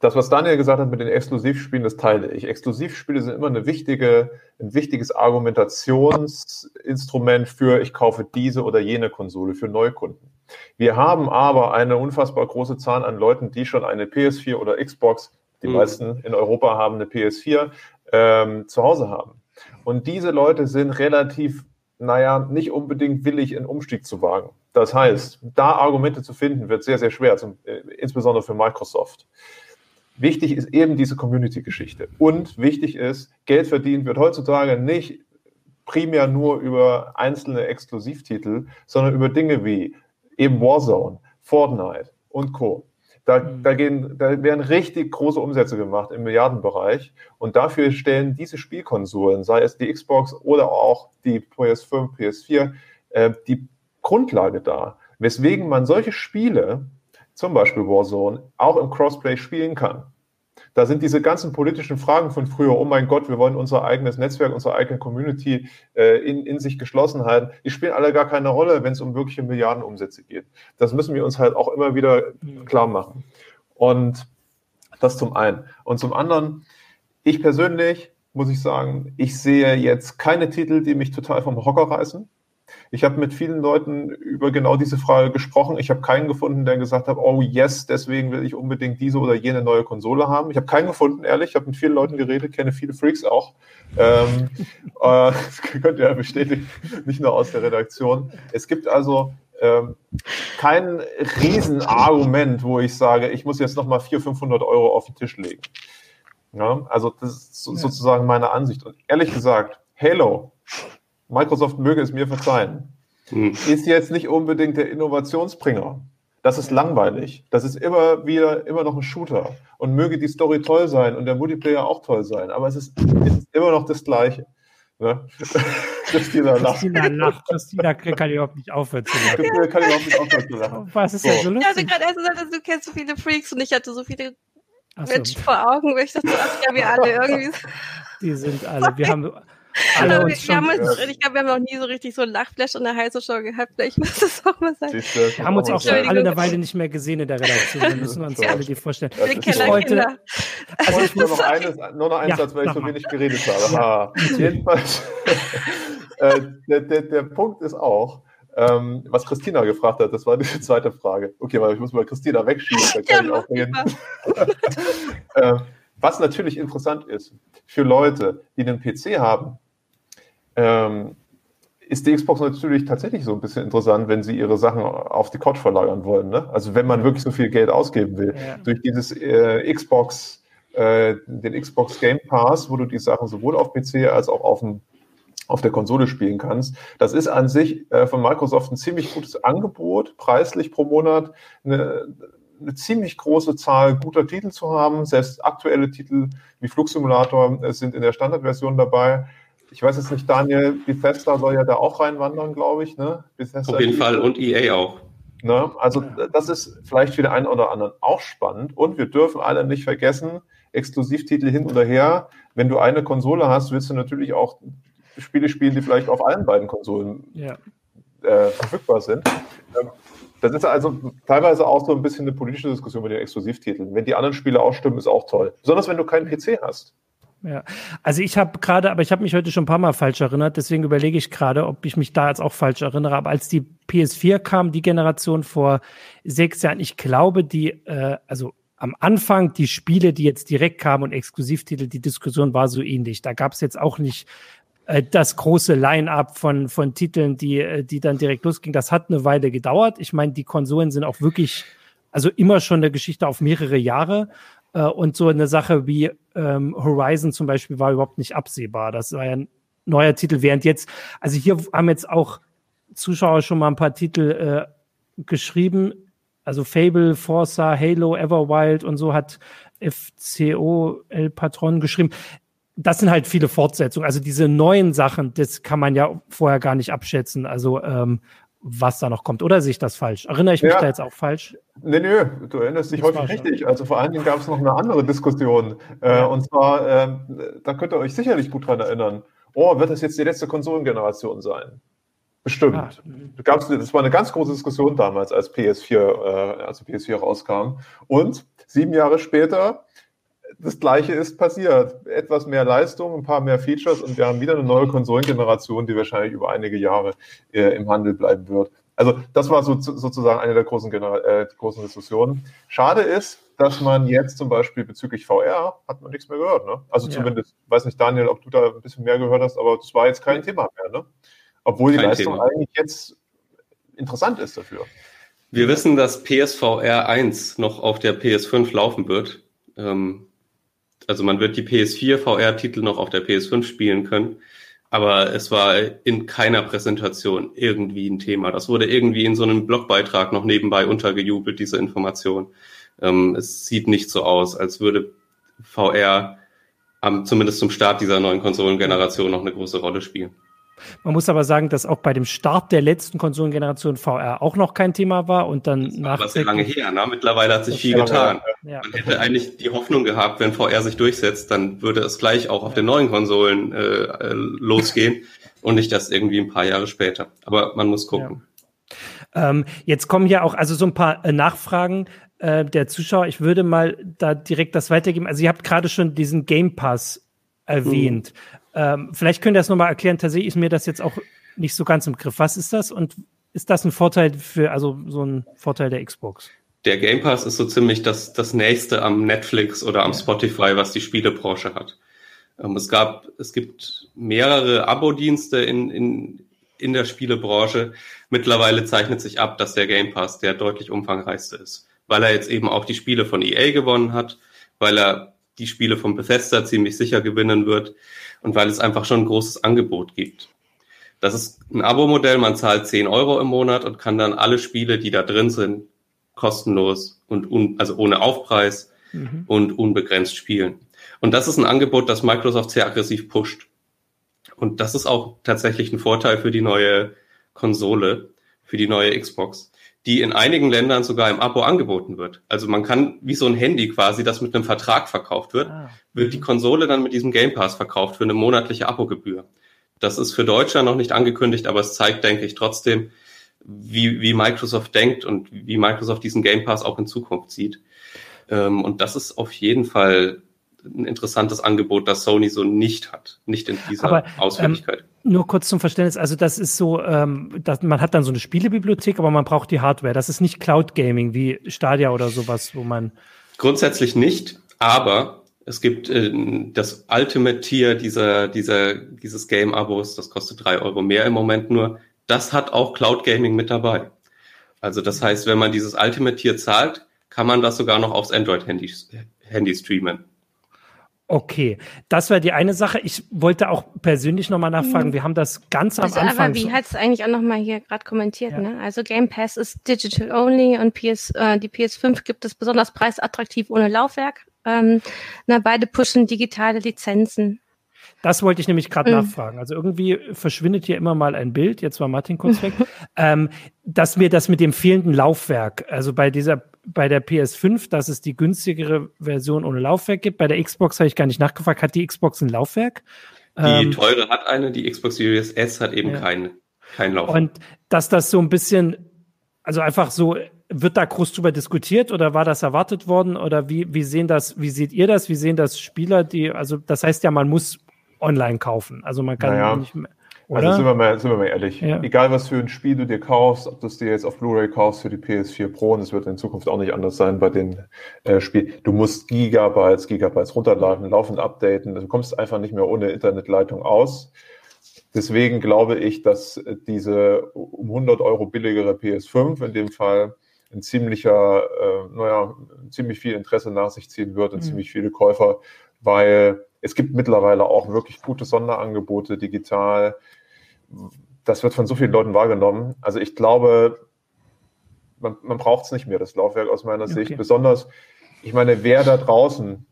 Das, was Daniel gesagt hat mit den Exklusivspielen, das teile ich. Exklusivspiele sind immer eine wichtige, ein wichtiges Argumentationsinstrument für, ich kaufe diese oder jene Konsole für Neukunden. Wir haben aber eine unfassbar große Zahl an Leuten, die schon eine PS4 oder Xbox die mhm. meisten in Europa haben eine PS4 ähm, zu Hause haben. Und diese Leute sind relativ, naja, nicht unbedingt willig, einen Umstieg zu wagen. Das heißt, da Argumente zu finden, wird sehr, sehr schwer, zum, äh, insbesondere für Microsoft. Wichtig ist eben diese Community-Geschichte. Und wichtig ist, Geld verdient wird heutzutage nicht primär nur über einzelne Exklusivtitel, sondern über Dinge wie eben Warzone, Fortnite und Co. Da, mhm. da, gehen, da werden richtig große Umsätze gemacht im Milliardenbereich. Und dafür stellen diese Spielkonsolen, sei es die Xbox oder auch die PS5, PS4, äh, die Grundlage dar, weswegen man solche Spiele, zum Beispiel Warzone, auch im Crossplay spielen kann. Da sind diese ganzen politischen Fragen von früher, oh mein Gott, wir wollen unser eigenes Netzwerk, unsere eigene Community äh, in, in sich geschlossen halten, die spielen alle gar keine Rolle, wenn es um wirkliche Milliardenumsätze geht. Das müssen wir uns halt auch immer wieder klar machen. Und das zum einen. Und zum anderen, ich persönlich muss ich sagen, ich sehe jetzt keine Titel, die mich total vom Hocker reißen. Ich habe mit vielen Leuten über genau diese Frage gesprochen. Ich habe keinen gefunden, der gesagt hat, oh yes, deswegen will ich unbedingt diese oder jene neue Konsole haben. Ich habe keinen gefunden, ehrlich. Ich habe mit vielen Leuten geredet, kenne viele Freaks auch. Ähm, äh, das könnt ihr ja bestätigen, nicht nur aus der Redaktion. Es gibt also ähm, kein Riesenargument, wo ich sage, ich muss jetzt nochmal 400, 500 Euro auf den Tisch legen. Ja, also das ist so, sozusagen meine Ansicht. Und ehrlich gesagt, Halo Microsoft möge es mir verzeihen, hm. ist jetzt nicht unbedingt der Innovationsbringer. Das ist langweilig. Das ist immer wieder immer noch ein Shooter. Und möge die Story toll sein und der Multiplayer auch toll sein, aber es ist, es ist immer noch das Gleiche. Ne? Christina lacht. Christina lacht. Christina kann überhaupt nicht aufhören zu lachen. Christina kann überhaupt nicht aufhören zu lachen. Was ist so. denn so lustig? Ich hatte gerade erst gesagt, du kennst so viele Freaks und ich hatte so viele so. Menschen vor Augen, wo ich dachte, ach ja, wir alle irgendwie. Die sind alle, wir haben alle uns wir, wir haben ich glaube, wir haben noch nie so richtig so ein Lachflash in der heiße Show gehabt. Vielleicht muss das auch mal sein. Wir haben uns auch schon alle eine Weile nicht mehr gesehen in der Redaktion. Da müssen wir uns ja. alle die vorstellen. Das ich wollte, also ich nur noch eines, nur noch eins, ja, weil ich so wenig geredet habe. Ah, jedenfalls, äh, der, der, der Punkt ist auch, ähm, was Christina gefragt hat, das war die zweite Frage. Okay, weil ich muss mal Christina wegschieben, dann kann ja, ich auch reden. äh, was natürlich interessant ist für Leute, die einen PC haben, ähm, ist die Xbox natürlich tatsächlich so ein bisschen interessant, wenn sie ihre Sachen auf die Couch verlagern wollen. Ne? Also wenn man wirklich so viel Geld ausgeben will. Ja. Durch dieses äh, Xbox, äh, den Xbox Game Pass, wo du die Sachen sowohl auf PC als auch auf dem auf der Konsole spielen kannst. Das ist an sich äh, von Microsoft ein ziemlich gutes Angebot, preislich pro Monat eine, eine ziemlich große Zahl guter Titel zu haben. Selbst aktuelle Titel wie Flugsimulator äh, sind in der Standardversion dabei ich weiß jetzt nicht, Daniel, Bethesda soll ja da auch reinwandern, glaube ich. Ne? Bethesda Auf jeden Fall und EA auch. Ne? Also das ist vielleicht für den einen oder anderen auch spannend. Und wir dürfen alle nicht vergessen, Exklusivtitel hin oder her. Wenn du eine Konsole hast, willst du natürlich auch Spiele spielen, die vielleicht auf allen beiden Konsolen ja. äh, verfügbar sind. Ähm, das ist also teilweise auch so ein bisschen eine politische Diskussion mit den Exklusivtiteln. Wenn die anderen Spiele auch stimmen, ist auch toll. Besonders wenn du keinen PC hast. Ja, also ich habe gerade, aber ich habe mich heute schon ein paar Mal falsch erinnert, deswegen überlege ich gerade, ob ich mich da jetzt auch falsch erinnere. Aber als die PS4 kam, die Generation vor sechs Jahren, ich glaube, die, äh, also am Anfang die Spiele, die jetzt direkt kamen und Exklusivtitel, die Diskussion war so ähnlich. Da gab es jetzt auch nicht äh, das große Line-up von, von Titeln, die, äh, die dann direkt losging. Das hat eine Weile gedauert. Ich meine, die Konsolen sind auch wirklich, also immer schon eine Geschichte auf mehrere Jahre. Äh, und so eine Sache wie ähm, Horizon zum Beispiel war überhaupt nicht absehbar. Das war ja ein neuer Titel, während jetzt, also hier haben jetzt auch Zuschauer schon mal ein paar Titel äh, geschrieben. Also Fable, Forza, Halo, Everwild und so hat FCO El Patron geschrieben. Das sind halt viele Fortsetzungen. Also diese neuen Sachen, das kann man ja vorher gar nicht abschätzen. Also ähm, was da noch kommt. Oder sehe ich das falsch? Erinnere ich mich ja. da jetzt auch falsch? Nee, nee, du erinnerst dich häufig richtig. Also vor allen Dingen gab es noch eine andere Diskussion. Äh, und zwar, äh, da könnt ihr euch sicherlich gut dran erinnern. Oh, wird das jetzt die letzte Konsolengeneration sein? Bestimmt. Ah. Gab's, das war eine ganz große Diskussion damals, als PS4, äh, also PS4 rauskam. Und sieben Jahre später das Gleiche ist passiert. Etwas mehr Leistung, ein paar mehr Features und wir haben wieder eine neue Konsolengeneration, die wahrscheinlich über einige Jahre äh, im Handel bleiben wird. Also das war so, sozusagen eine der großen, äh, großen Diskussionen. Schade ist, dass man jetzt zum Beispiel bezüglich VR hat man nichts mehr gehört. Ne? Also ja. zumindest, weiß nicht, Daniel, ob du da ein bisschen mehr gehört hast, aber das war jetzt kein Thema mehr. Ne? Obwohl kein die Leistung Thema. eigentlich jetzt interessant ist dafür. Wir wissen, dass PSVR 1 noch auf der PS5 laufen wird. Ähm, also man wird die PS4 VR-Titel noch auf der PS5 spielen können, aber es war in keiner Präsentation irgendwie ein Thema. Das wurde irgendwie in so einem Blogbeitrag noch nebenbei untergejubelt, diese Information. Ähm, es sieht nicht so aus, als würde VR am, zumindest zum Start dieser neuen Konsolengeneration noch eine große Rolle spielen. Man muss aber sagen, dass auch bei dem Start der letzten Konsolengeneration VR auch noch kein Thema war und dann das nach. Das sehr lange her, ne? Mittlerweile hat sich viel getan. Ja. Man hätte eigentlich die Hoffnung gehabt, wenn VR sich durchsetzt, dann würde es gleich auch auf den neuen Konsolen äh, äh, losgehen und nicht erst irgendwie ein paar Jahre später. Aber man muss gucken. Ja. Ähm, jetzt kommen ja auch also so ein paar äh, Nachfragen äh, der Zuschauer. Ich würde mal da direkt das weitergeben. Also ihr habt gerade schon diesen Game Pass erwähnt. Mhm. Ähm, vielleicht könnt ihr das nochmal erklären. Tatsächlich ist mir das jetzt auch nicht so ganz im Griff. Was ist das und ist das ein Vorteil für, also so ein Vorteil der Xbox? Der Game Pass ist so ziemlich das, das nächste am Netflix oder am Spotify, was die Spielebranche hat. Ähm, es gab, es gibt mehrere Abo-Dienste in, in, in der Spielebranche. Mittlerweile zeichnet sich ab, dass der Game Pass der deutlich umfangreichste ist, weil er jetzt eben auch die Spiele von EA gewonnen hat, weil er die Spiele von Bethesda ziemlich sicher gewinnen wird und weil es einfach schon ein großes Angebot gibt. Das ist ein Abo-Modell, man zahlt 10 Euro im Monat und kann dann alle Spiele, die da drin sind, kostenlos und un, also ohne Aufpreis mhm. und unbegrenzt spielen. Und das ist ein Angebot, das Microsoft sehr aggressiv pusht. Und das ist auch tatsächlich ein Vorteil für die neue Konsole, für die neue Xbox, die in einigen Ländern sogar im Abo angeboten wird. Also man kann wie so ein Handy quasi, das mit einem Vertrag verkauft wird, ah. wird die Konsole dann mit diesem Game Pass verkauft für eine monatliche Abogebühr. Das ist für Deutschland noch nicht angekündigt, aber es zeigt, denke ich, trotzdem, wie, wie Microsoft denkt und wie Microsoft diesen Game Pass auch in Zukunft sieht. Ähm, und das ist auf jeden Fall ein interessantes Angebot, das Sony so nicht hat, nicht in dieser aber, Ausführlichkeit. Ähm, nur kurz zum Verständnis, also das ist so, ähm, dass man hat dann so eine Spielebibliothek, aber man braucht die Hardware. Das ist nicht Cloud Gaming wie Stadia oder sowas, wo man grundsätzlich nicht, aber es gibt äh, das Ultimate Tier dieser, dieser, dieses Game-Abos, das kostet drei Euro mehr im Moment nur. Das hat auch Cloud Gaming mit dabei. Also das heißt, wenn man dieses Ultimate Tier zahlt, kann man das sogar noch aufs Android-Handy Handy streamen. Okay, das war die eine Sache. Ich wollte auch persönlich nochmal nachfragen. Mhm. Wir haben das ganz am also, Anfang. Aber wie hat es eigentlich auch nochmal hier gerade kommentiert? Ja. Ne? Also Game Pass ist digital only und PS, äh, die PS5 gibt es besonders preisattraktiv ohne Laufwerk. Ähm, na, beide pushen digitale Lizenzen. Das wollte ich nämlich gerade mhm. nachfragen. Also irgendwie verschwindet hier immer mal ein Bild, jetzt war Martin kurz weg, ähm, dass mir das mit dem fehlenden Laufwerk, also bei dieser, bei der PS5, dass es die günstigere Version ohne Laufwerk gibt. Bei der Xbox habe ich gar nicht nachgefragt, hat die Xbox ein Laufwerk? Die ähm, teure hat eine, die Xbox Series S hat eben ja. kein, kein Laufwerk. Und dass das so ein bisschen, also einfach so wird da groß drüber diskutiert oder war das erwartet worden oder wie, wie sehen das, wie seht ihr das? Wie sehen das Spieler, die, also das heißt ja, man muss online kaufen. Also man kann naja. nicht mehr. Also oder? Also sind wir mal, sind wir mal ehrlich. Ja. Egal was für ein Spiel du dir kaufst, ob du es dir jetzt auf Blu-ray kaufst für die PS4 Pro, und es wird in Zukunft auch nicht anders sein bei den äh, Spielen. Du musst Gigabytes, Gigabytes runterladen, laufend updaten. Du kommst einfach nicht mehr ohne Internetleitung aus. Deswegen glaube ich, dass diese um 100 Euro billigere PS5 in dem Fall ein ziemlicher, äh, naja, ziemlich viel Interesse nach sich ziehen wird und mhm. ziemlich viele Käufer, weil es gibt mittlerweile auch wirklich gute Sonderangebote digital. Das wird von so vielen Leuten wahrgenommen. Also ich glaube, man, man braucht es nicht mehr, das Laufwerk aus meiner Sicht. Besonders, ich meine, wer da draußen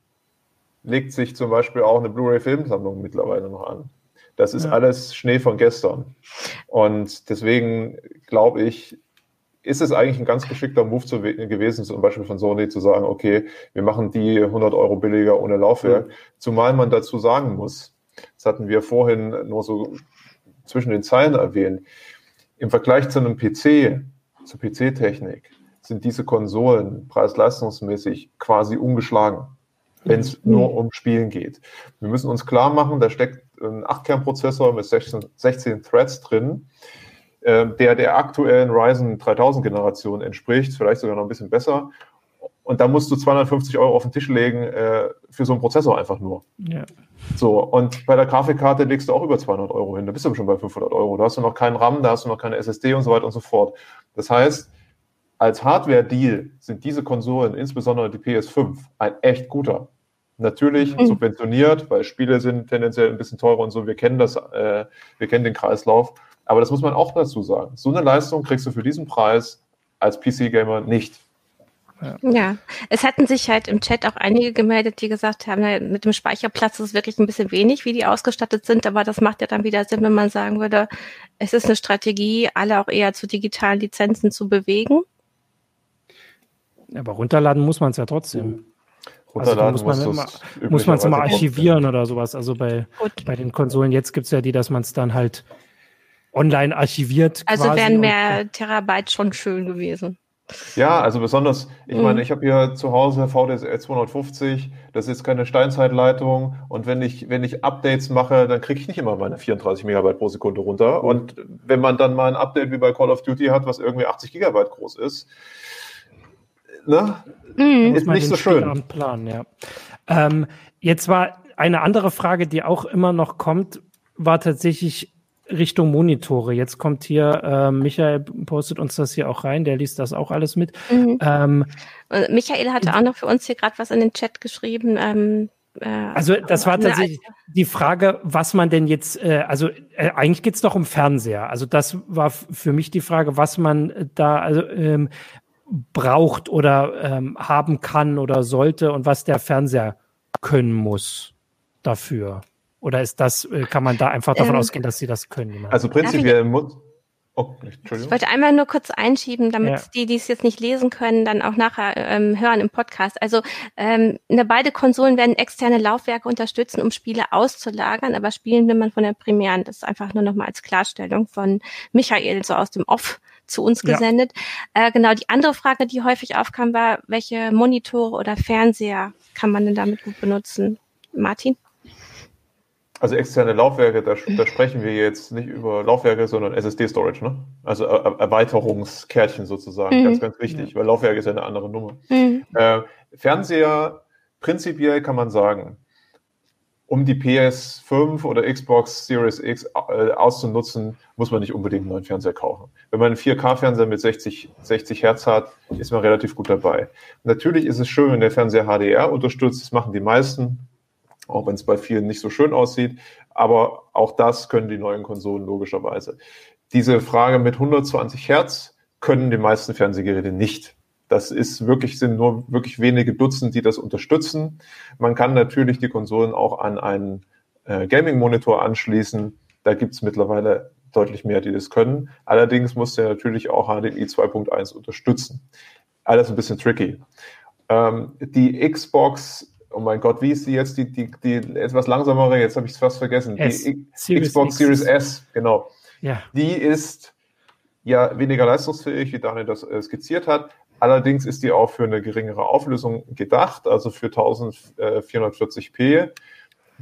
legt sich zum Beispiel auch eine Blu-ray-Filmsammlung mittlerweile noch an. Das ist ja. alles Schnee von gestern. Und deswegen glaube ich, ist es eigentlich ein ganz geschickter Move zu, gewesen, zum Beispiel von Sony zu sagen, okay, wir machen die 100 Euro billiger ohne Laufwerk. Mhm. Zumal man dazu sagen muss, das hatten wir vorhin nur so zwischen den Zeilen erwähnt, im Vergleich zu einem PC, zur PC-Technik, sind diese Konsolen preis-leistungsmäßig quasi ungeschlagen, wenn es mhm. nur um Spielen geht. Wir müssen uns klar machen, da steckt ein 8-Kern-Prozessor mit 16, 16 Threads drin ähm, der der aktuellen Ryzen 3000 Generation entspricht, vielleicht sogar noch ein bisschen besser. Und da musst du 250 Euro auf den Tisch legen äh, für so einen Prozessor einfach nur. Ja. So, und bei der Grafikkarte legst du auch über 200 Euro hin. Da bist du schon bei 500 Euro. Da hast du noch keinen RAM, da hast du noch keine SSD und so weiter und so fort. Das heißt, als Hardware-Deal sind diese Konsolen, insbesondere die PS5, ein echt guter. Natürlich mhm. subventioniert, weil Spiele sind tendenziell ein bisschen teurer und so. Wir kennen das, äh, wir kennen den Kreislauf. Aber das muss man auch dazu sagen. So eine Leistung kriegst du für diesen Preis als PC-Gamer nicht. Ja. ja. es hatten sich halt im Chat auch einige gemeldet, die gesagt haben, na, mit dem Speicherplatz ist es wirklich ein bisschen wenig, wie die ausgestattet sind, aber das macht ja dann wieder Sinn, wenn man sagen würde, es ist eine Strategie, alle auch eher zu digitalen Lizenzen zu bewegen. Aber runterladen muss man es ja trotzdem. Runterladen also muss man immer, muss man es immer archivieren oder sowas. Also bei, bei den Konsolen jetzt gibt es ja die, dass man es dann halt online archiviert. Also wären mehr Terabyte schon schön gewesen. Ja, also besonders, ich mhm. meine, ich habe hier zu Hause VDSL 250, das ist keine Steinzeitleitung und wenn ich, wenn ich Updates mache, dann kriege ich nicht immer meine 34 Megabyte pro Sekunde runter. Mhm. Und wenn man dann mal ein Update wie bei Call of Duty hat, was irgendwie 80 Gigabyte groß ist, ne, mhm. ist nicht so schön. Plan, ja. Ähm, jetzt war eine andere Frage, die auch immer noch kommt, war tatsächlich Richtung Monitore. Jetzt kommt hier, äh, Michael postet uns das hier auch rein, der liest das auch alles mit. Mhm. Ähm, Michael hatte auch noch für uns hier gerade was in den Chat geschrieben. Ähm, äh, also das war tatsächlich die Frage, was man denn jetzt, äh, also äh, eigentlich geht's doch um Fernseher. Also das war für mich die Frage, was man da, also ähm, braucht oder ähm, haben kann oder sollte und was der Fernseher können muss dafür? Oder ist das, äh, kann man da einfach davon ähm, ausgehen, dass sie das können? Also prinzipiell muss, Oh, ich wollte einmal nur kurz einschieben, damit ja. die, die es jetzt nicht lesen können, dann auch nachher ähm, hören im Podcast. Also ähm, ne, beide Konsolen werden externe Laufwerke unterstützen, um Spiele auszulagern, aber spielen will man von der primären. Das ist einfach nur nochmal als Klarstellung von Michael, so aus dem Off zu uns gesendet. Ja. Äh, genau, die andere Frage, die häufig aufkam, war, welche Monitore oder Fernseher kann man denn damit gut benutzen? Martin? Also externe Laufwerke, da, da, sprechen wir jetzt nicht über Laufwerke, sondern SSD-Storage, ne? Also er Erweiterungskärtchen sozusagen, mhm. ganz, ganz wichtig, weil Laufwerke ist ja eine andere Nummer. Mhm. Äh, Fernseher, prinzipiell kann man sagen, um die PS5 oder Xbox Series X äh, auszunutzen, muss man nicht unbedingt einen neuen Fernseher kaufen. Wenn man einen 4K-Fernseher mit 60, 60 Hertz hat, ist man relativ gut dabei. Natürlich ist es schön, wenn der Fernseher HDR unterstützt, das machen die meisten auch wenn es bei vielen nicht so schön aussieht. Aber auch das können die neuen Konsolen logischerweise. Diese Frage mit 120 Hertz können die meisten Fernsehgeräte nicht. Das ist wirklich, sind nur wirklich wenige Dutzend, die das unterstützen. Man kann natürlich die Konsolen auch an einen äh, Gaming-Monitor anschließen. Da gibt es mittlerweile deutlich mehr, die das können. Allerdings muss der natürlich auch HDMI 2.1 unterstützen. Alles ein bisschen tricky. Ähm, die Xbox oh mein Gott, wie ist sie jetzt, die, die, die etwas langsamere, jetzt habe ich es fast vergessen, S. die Series Xbox X. Series S, genau. Ja. Die ist ja weniger leistungsfähig, wie Daniel das äh, skizziert hat. Allerdings ist die auch für eine geringere Auflösung gedacht, also für 1440p.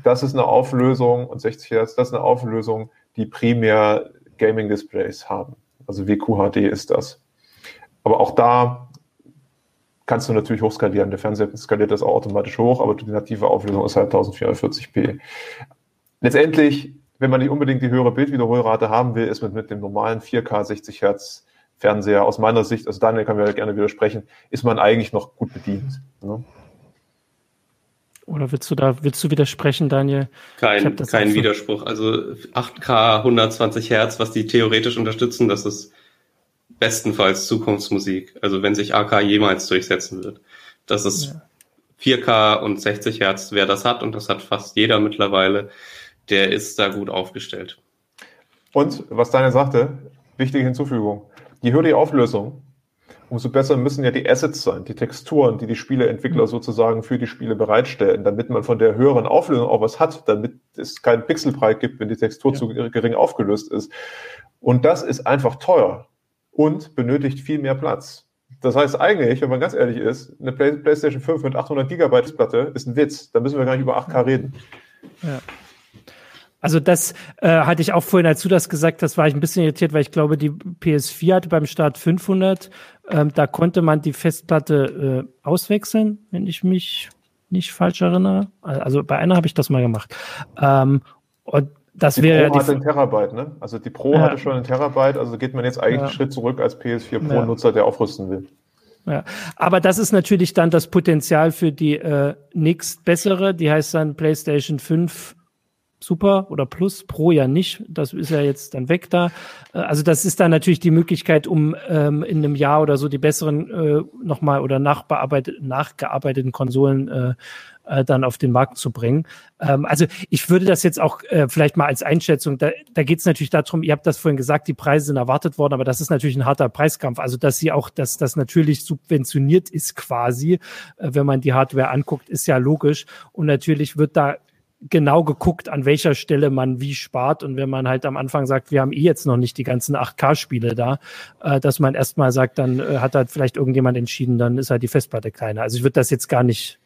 Das ist eine Auflösung und 60 Hertz, das ist eine Auflösung, die primär Gaming-Displays haben. Also WQHD ist das. Aber auch da kannst du natürlich hochskalieren. Der Fernseher skaliert das auch automatisch hoch, aber die native Auflösung ist halt 1440p. Letztendlich, wenn man nicht unbedingt die höhere Bildwiederholrate haben will, ist man mit dem normalen 4K 60 Hertz Fernseher aus meiner Sicht, also Daniel kann mir gerne widersprechen, ist man eigentlich noch gut bedient. Ne? Oder willst du da, willst du widersprechen, Daniel? Kein, kein Widerspruch. Also 8K 120 Hertz, was die theoretisch unterstützen, das ist bestenfalls Zukunftsmusik. Also wenn sich AK jemals durchsetzen wird. Das ist ja. 4K und 60 Hertz, wer das hat, und das hat fast jeder mittlerweile, der ist da gut aufgestellt. Und was Daniel sagte, wichtige Hinzufügung, je höher die Auflösung, umso besser müssen ja die Assets sein, die Texturen, die die Spieleentwickler mhm. sozusagen für die Spiele bereitstellen, damit man von der höheren Auflösung auch was hat, damit es keinen Pixelbreit gibt, wenn die Textur ja. zu gering aufgelöst ist. Und das ist einfach teuer und benötigt viel mehr Platz. Das heißt eigentlich, wenn man ganz ehrlich ist, eine Play PlayStation 5 mit 800 Gigabyte Platte ist ein Witz. Da müssen wir gar nicht über 8K reden. Ja. Also das äh, hatte ich auch vorhin, als du das gesagt hast, war ich ein bisschen irritiert, weil ich glaube, die PS4 hatte beim Start 500. Ähm, da konnte man die Festplatte äh, auswechseln, wenn ich mich nicht falsch erinnere. Also bei einer habe ich das mal gemacht. Ähm, und das die wäre Pro ja hatte einen Terabyte, ne? Also die Pro ja. hatte schon einen Terabyte, also geht man jetzt eigentlich ja. einen Schritt zurück als PS4 Pro-Nutzer, der aufrüsten will. Ja, aber das ist natürlich dann das Potenzial für die äh, nächst bessere, die heißt dann PlayStation 5 Super oder Plus, Pro ja nicht, das ist ja jetzt dann weg da. Äh, also das ist dann natürlich die Möglichkeit, um ähm, in einem Jahr oder so die besseren äh, nochmal oder nachbearbeitet, nachgearbeiteten Konsolen äh, äh, dann auf den Markt zu bringen. Ähm, also ich würde das jetzt auch äh, vielleicht mal als Einschätzung, da, da geht es natürlich darum, ihr habt das vorhin gesagt, die Preise sind erwartet worden, aber das ist natürlich ein harter Preiskampf. Also dass sie auch, dass das natürlich subventioniert ist quasi, äh, wenn man die Hardware anguckt, ist ja logisch. Und natürlich wird da genau geguckt, an welcher Stelle man wie spart. Und wenn man halt am Anfang sagt, wir haben eh jetzt noch nicht die ganzen 8K-Spiele da, äh, dass man erstmal sagt, dann äh, hat halt vielleicht irgendjemand entschieden, dann ist halt die Festplatte kleiner. Also ich würde das jetzt gar nicht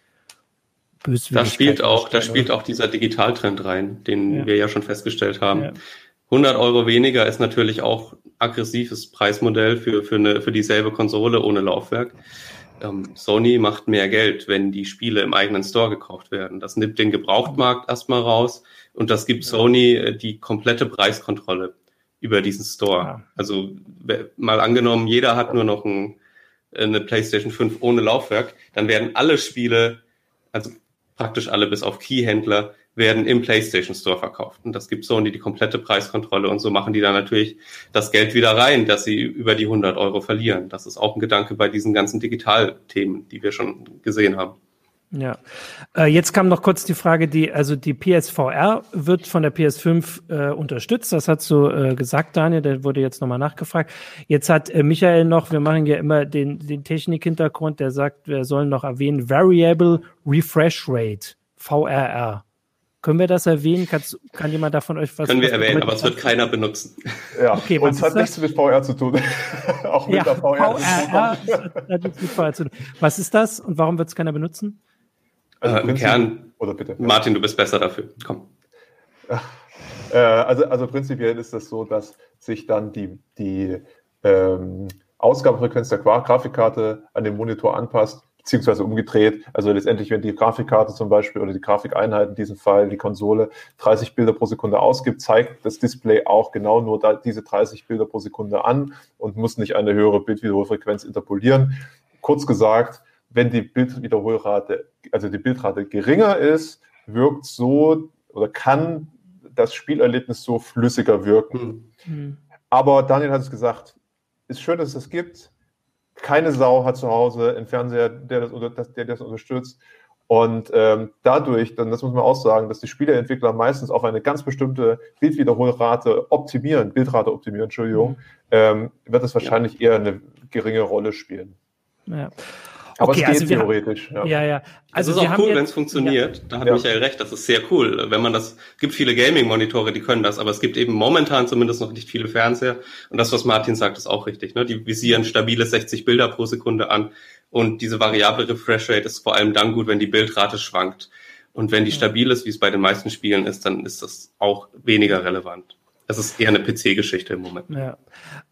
da spielt auch, da spielt auch dieser Digitaltrend rein, den ja. wir ja schon festgestellt haben. Ja. 100 Euro weniger ist natürlich auch aggressives Preismodell für, für, eine, für dieselbe Konsole ohne Laufwerk. Ähm, Sony macht mehr Geld, wenn die Spiele im eigenen Store gekauft werden. Das nimmt den Gebrauchtmarkt erstmal raus und das gibt. Sony äh, die komplette Preiskontrolle über diesen Store. Ja. Also mal angenommen, jeder hat nur noch ein, eine PlayStation 5 ohne Laufwerk, dann werden alle Spiele, also praktisch alle bis auf Keyhändler werden im PlayStation Store verkauft. Und das gibt Sony die komplette Preiskontrolle und so machen die dann natürlich das Geld wieder rein, dass sie über die 100 Euro verlieren. Das ist auch ein Gedanke bei diesen ganzen Digitalthemen, die wir schon gesehen haben. Ja, äh, jetzt kam noch kurz die Frage, die also die PSVR wird von der PS5 äh, unterstützt. Das hast du äh, gesagt, Daniel. Der wurde jetzt nochmal nachgefragt. Jetzt hat äh, Michael noch, wir machen ja immer den den Technik-Hintergrund. Der sagt, wir sollen noch erwähnen Variable Refresh Rate VRR. Können wir das erwähnen? Kannst, kann jemand davon euch was? Können wir erwähnen, aber es wird keiner benutzen. Ja, okay, und es hat das? nichts mit VR zu tun. Auch mit ja, der VR. VR hat nichts mit VR zu tun. Was ist das und warum wird es keiner benutzen? Also äh, Im Kern, oder bitte. Martin, du bist besser dafür. Komm. Äh, also, also prinzipiell ist das so, dass sich dann die, die ähm, Ausgabefrequenz der Grafikkarte an den Monitor anpasst beziehungsweise umgedreht. Also letztendlich, wenn die Grafikkarte zum Beispiel oder die Grafikeinheit in diesem Fall, die Konsole, 30 Bilder pro Sekunde ausgibt, zeigt das Display auch genau nur diese 30 Bilder pro Sekunde an und muss nicht eine höhere Bildwiederholfrequenz interpolieren. Kurz gesagt, wenn die Bildwiederholrate, also die Bildrate geringer ist, wirkt so oder kann das Spielerlebnis so flüssiger wirken. Mhm. Aber Daniel hat es gesagt, ist schön, dass es das gibt keine Sau hat zu Hause einen Fernseher, der das, der das unterstützt. Und ähm, dadurch, dann das muss man auch sagen, dass die Spieleentwickler meistens auf eine ganz bestimmte Bildwiederholrate optimieren, Bildrate optimieren, Entschuldigung, mhm. ähm, wird es wahrscheinlich ja. eher eine geringe Rolle spielen. Ja. Aber okay, es geht also theoretisch. ja. ja, ja. Also es ist auch cool, wenn es funktioniert. Ja. Da hat ja. Michael recht, das ist sehr cool. Wenn man das, gibt viele Gaming-Monitore, die können das, aber es gibt eben momentan zumindest noch nicht viele Fernseher. Und das, was Martin sagt, ist auch richtig. Ne? Die visieren stabile 60 Bilder pro Sekunde an. Und diese variable Refresh Rate ist vor allem dann gut, wenn die Bildrate schwankt. Und wenn die stabil ist, wie es bei den meisten Spielen ist, dann ist das auch weniger relevant. Es ist eher eine PC-Geschichte im Moment. Ja.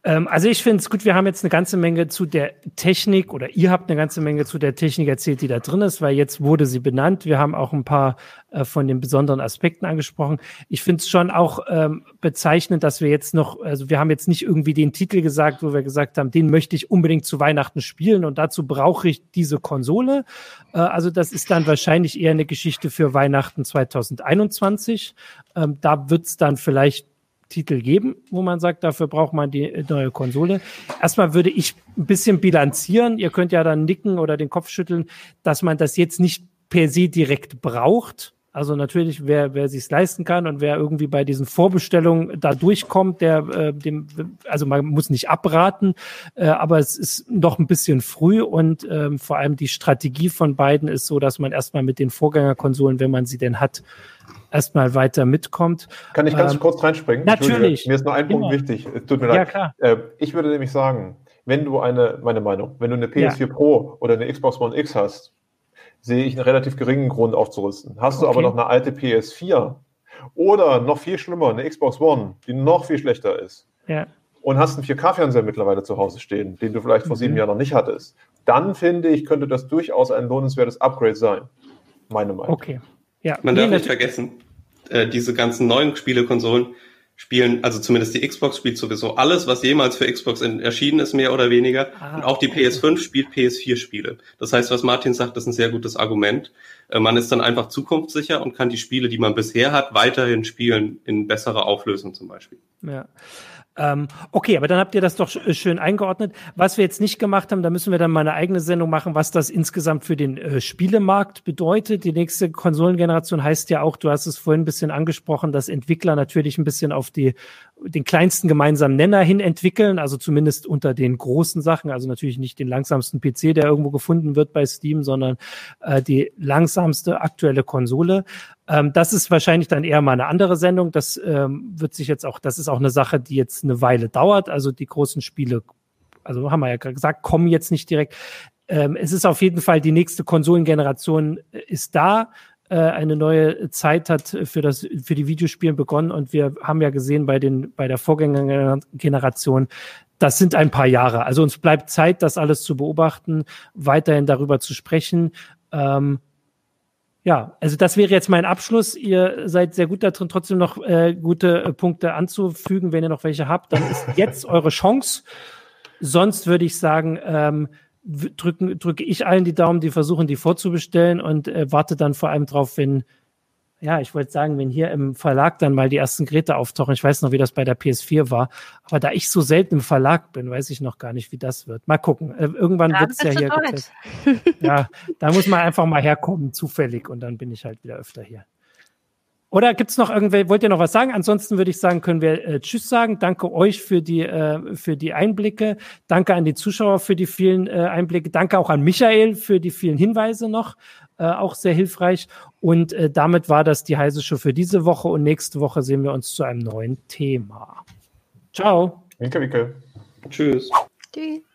Ähm, also ich finde es gut, wir haben jetzt eine ganze Menge zu der Technik oder ihr habt eine ganze Menge zu der Technik erzählt, die da drin ist, weil jetzt wurde sie benannt. Wir haben auch ein paar äh, von den besonderen Aspekten angesprochen. Ich finde es schon auch ähm, bezeichnend, dass wir jetzt noch, also wir haben jetzt nicht irgendwie den Titel gesagt, wo wir gesagt haben, den möchte ich unbedingt zu Weihnachten spielen und dazu brauche ich diese Konsole. Äh, also das ist dann wahrscheinlich eher eine Geschichte für Weihnachten 2021. Ähm, da wird es dann vielleicht Titel geben, wo man sagt, dafür braucht man die neue Konsole. Erstmal würde ich ein bisschen bilanzieren. Ihr könnt ja dann nicken oder den Kopf schütteln, dass man das jetzt nicht per se direkt braucht. Also natürlich, wer, wer sich leisten kann und wer irgendwie bei diesen Vorbestellungen da durchkommt, der äh, dem, also man muss nicht abraten, äh, aber es ist noch ein bisschen früh und ähm, vor allem die Strategie von beiden ist so, dass man erstmal mit den Vorgängerkonsolen, wenn man sie denn hat, erstmal weiter mitkommt. Kann ich ganz ähm, kurz reinspringen? Natürlich. Mir ist nur ein Punkt wichtig. Es tut mir ja, leid. Klar. Äh, ich würde nämlich sagen, wenn du eine, meine Meinung, wenn du eine PS4 ja. Pro oder eine Xbox One X hast, sehe ich einen relativ geringen Grund aufzurüsten. Hast okay. du aber noch eine alte PS4 oder noch viel schlimmer, eine Xbox One, die noch viel schlechter ist, ja. und hast einen 4K-Fernseher mittlerweile zu Hause stehen, den du vielleicht vor mhm. sieben Jahren noch nicht hattest, dann finde ich, könnte das durchaus ein lohnenswertes Upgrade sein. Meine Meinung. Okay. Ja, Man darf nicht vergessen, äh, diese ganzen neuen Spielekonsolen spielen, also zumindest die Xbox spielt sowieso alles, was jemals für Xbox erschienen ist, mehr oder weniger. Ah, und auch die PS5 spielt PS4-Spiele. Das heißt, was Martin sagt, ist ein sehr gutes Argument. Äh, man ist dann einfach zukunftssicher und kann die Spiele, die man bisher hat, weiterhin spielen in besserer Auflösung zum Beispiel. Ja. Ähm, okay, aber dann habt ihr das doch äh, schön eingeordnet. Was wir jetzt nicht gemacht haben, da müssen wir dann mal eine eigene Sendung machen, was das insgesamt für den äh, Spielemarkt bedeutet. Die nächste Konsolengeneration heißt ja auch, du hast es vorhin ein bisschen angesprochen, dass Entwickler natürlich ein bisschen auf die den kleinsten gemeinsamen Nenner hin entwickeln, also zumindest unter den großen Sachen, also natürlich nicht den langsamsten PC, der irgendwo gefunden wird bei Steam, sondern äh, die langsamste aktuelle Konsole. Ähm, das ist wahrscheinlich dann eher mal eine andere Sendung. Das ähm, wird sich jetzt auch, das ist auch eine Sache, die jetzt eine Weile dauert. Also die großen Spiele, also haben wir ja gesagt, kommen jetzt nicht direkt. Ähm, es ist auf jeden Fall die nächste Konsolengeneration äh, ist da eine neue Zeit hat für das für die Videospielen begonnen und wir haben ja gesehen bei den bei der Vorgängergeneration das sind ein paar Jahre. Also uns bleibt Zeit, das alles zu beobachten, weiterhin darüber zu sprechen. Ähm, ja, also das wäre jetzt mein Abschluss. Ihr seid sehr gut darin, trotzdem noch äh, gute äh, Punkte anzufügen. Wenn ihr noch welche habt, dann ist jetzt eure Chance. Sonst würde ich sagen, ähm, drücken, drücke ich allen die Daumen, die versuchen, die vorzubestellen und äh, warte dann vor allem drauf, wenn ja, ich wollte sagen, wenn hier im Verlag dann mal die ersten Geräte auftauchen, ich weiß noch, wie das bei der PS4 war, aber da ich so selten im Verlag bin, weiß ich noch gar nicht, wie das wird. Mal gucken. Äh, irgendwann wird es ja hier. ja, da muss man einfach mal herkommen, zufällig, und dann bin ich halt wieder öfter hier. Oder gibt es noch irgendwelche, wollt ihr noch was sagen? Ansonsten würde ich sagen, können wir äh, Tschüss sagen. Danke euch für die, äh, für die Einblicke. Danke an die Zuschauer für die vielen äh, Einblicke. Danke auch an Michael für die vielen Hinweise noch. Äh, auch sehr hilfreich. Und äh, damit war das die heiße Show für diese Woche. Und nächste Woche sehen wir uns zu einem neuen Thema. Ciao. Winke, winke. Tschüss. Tschüss.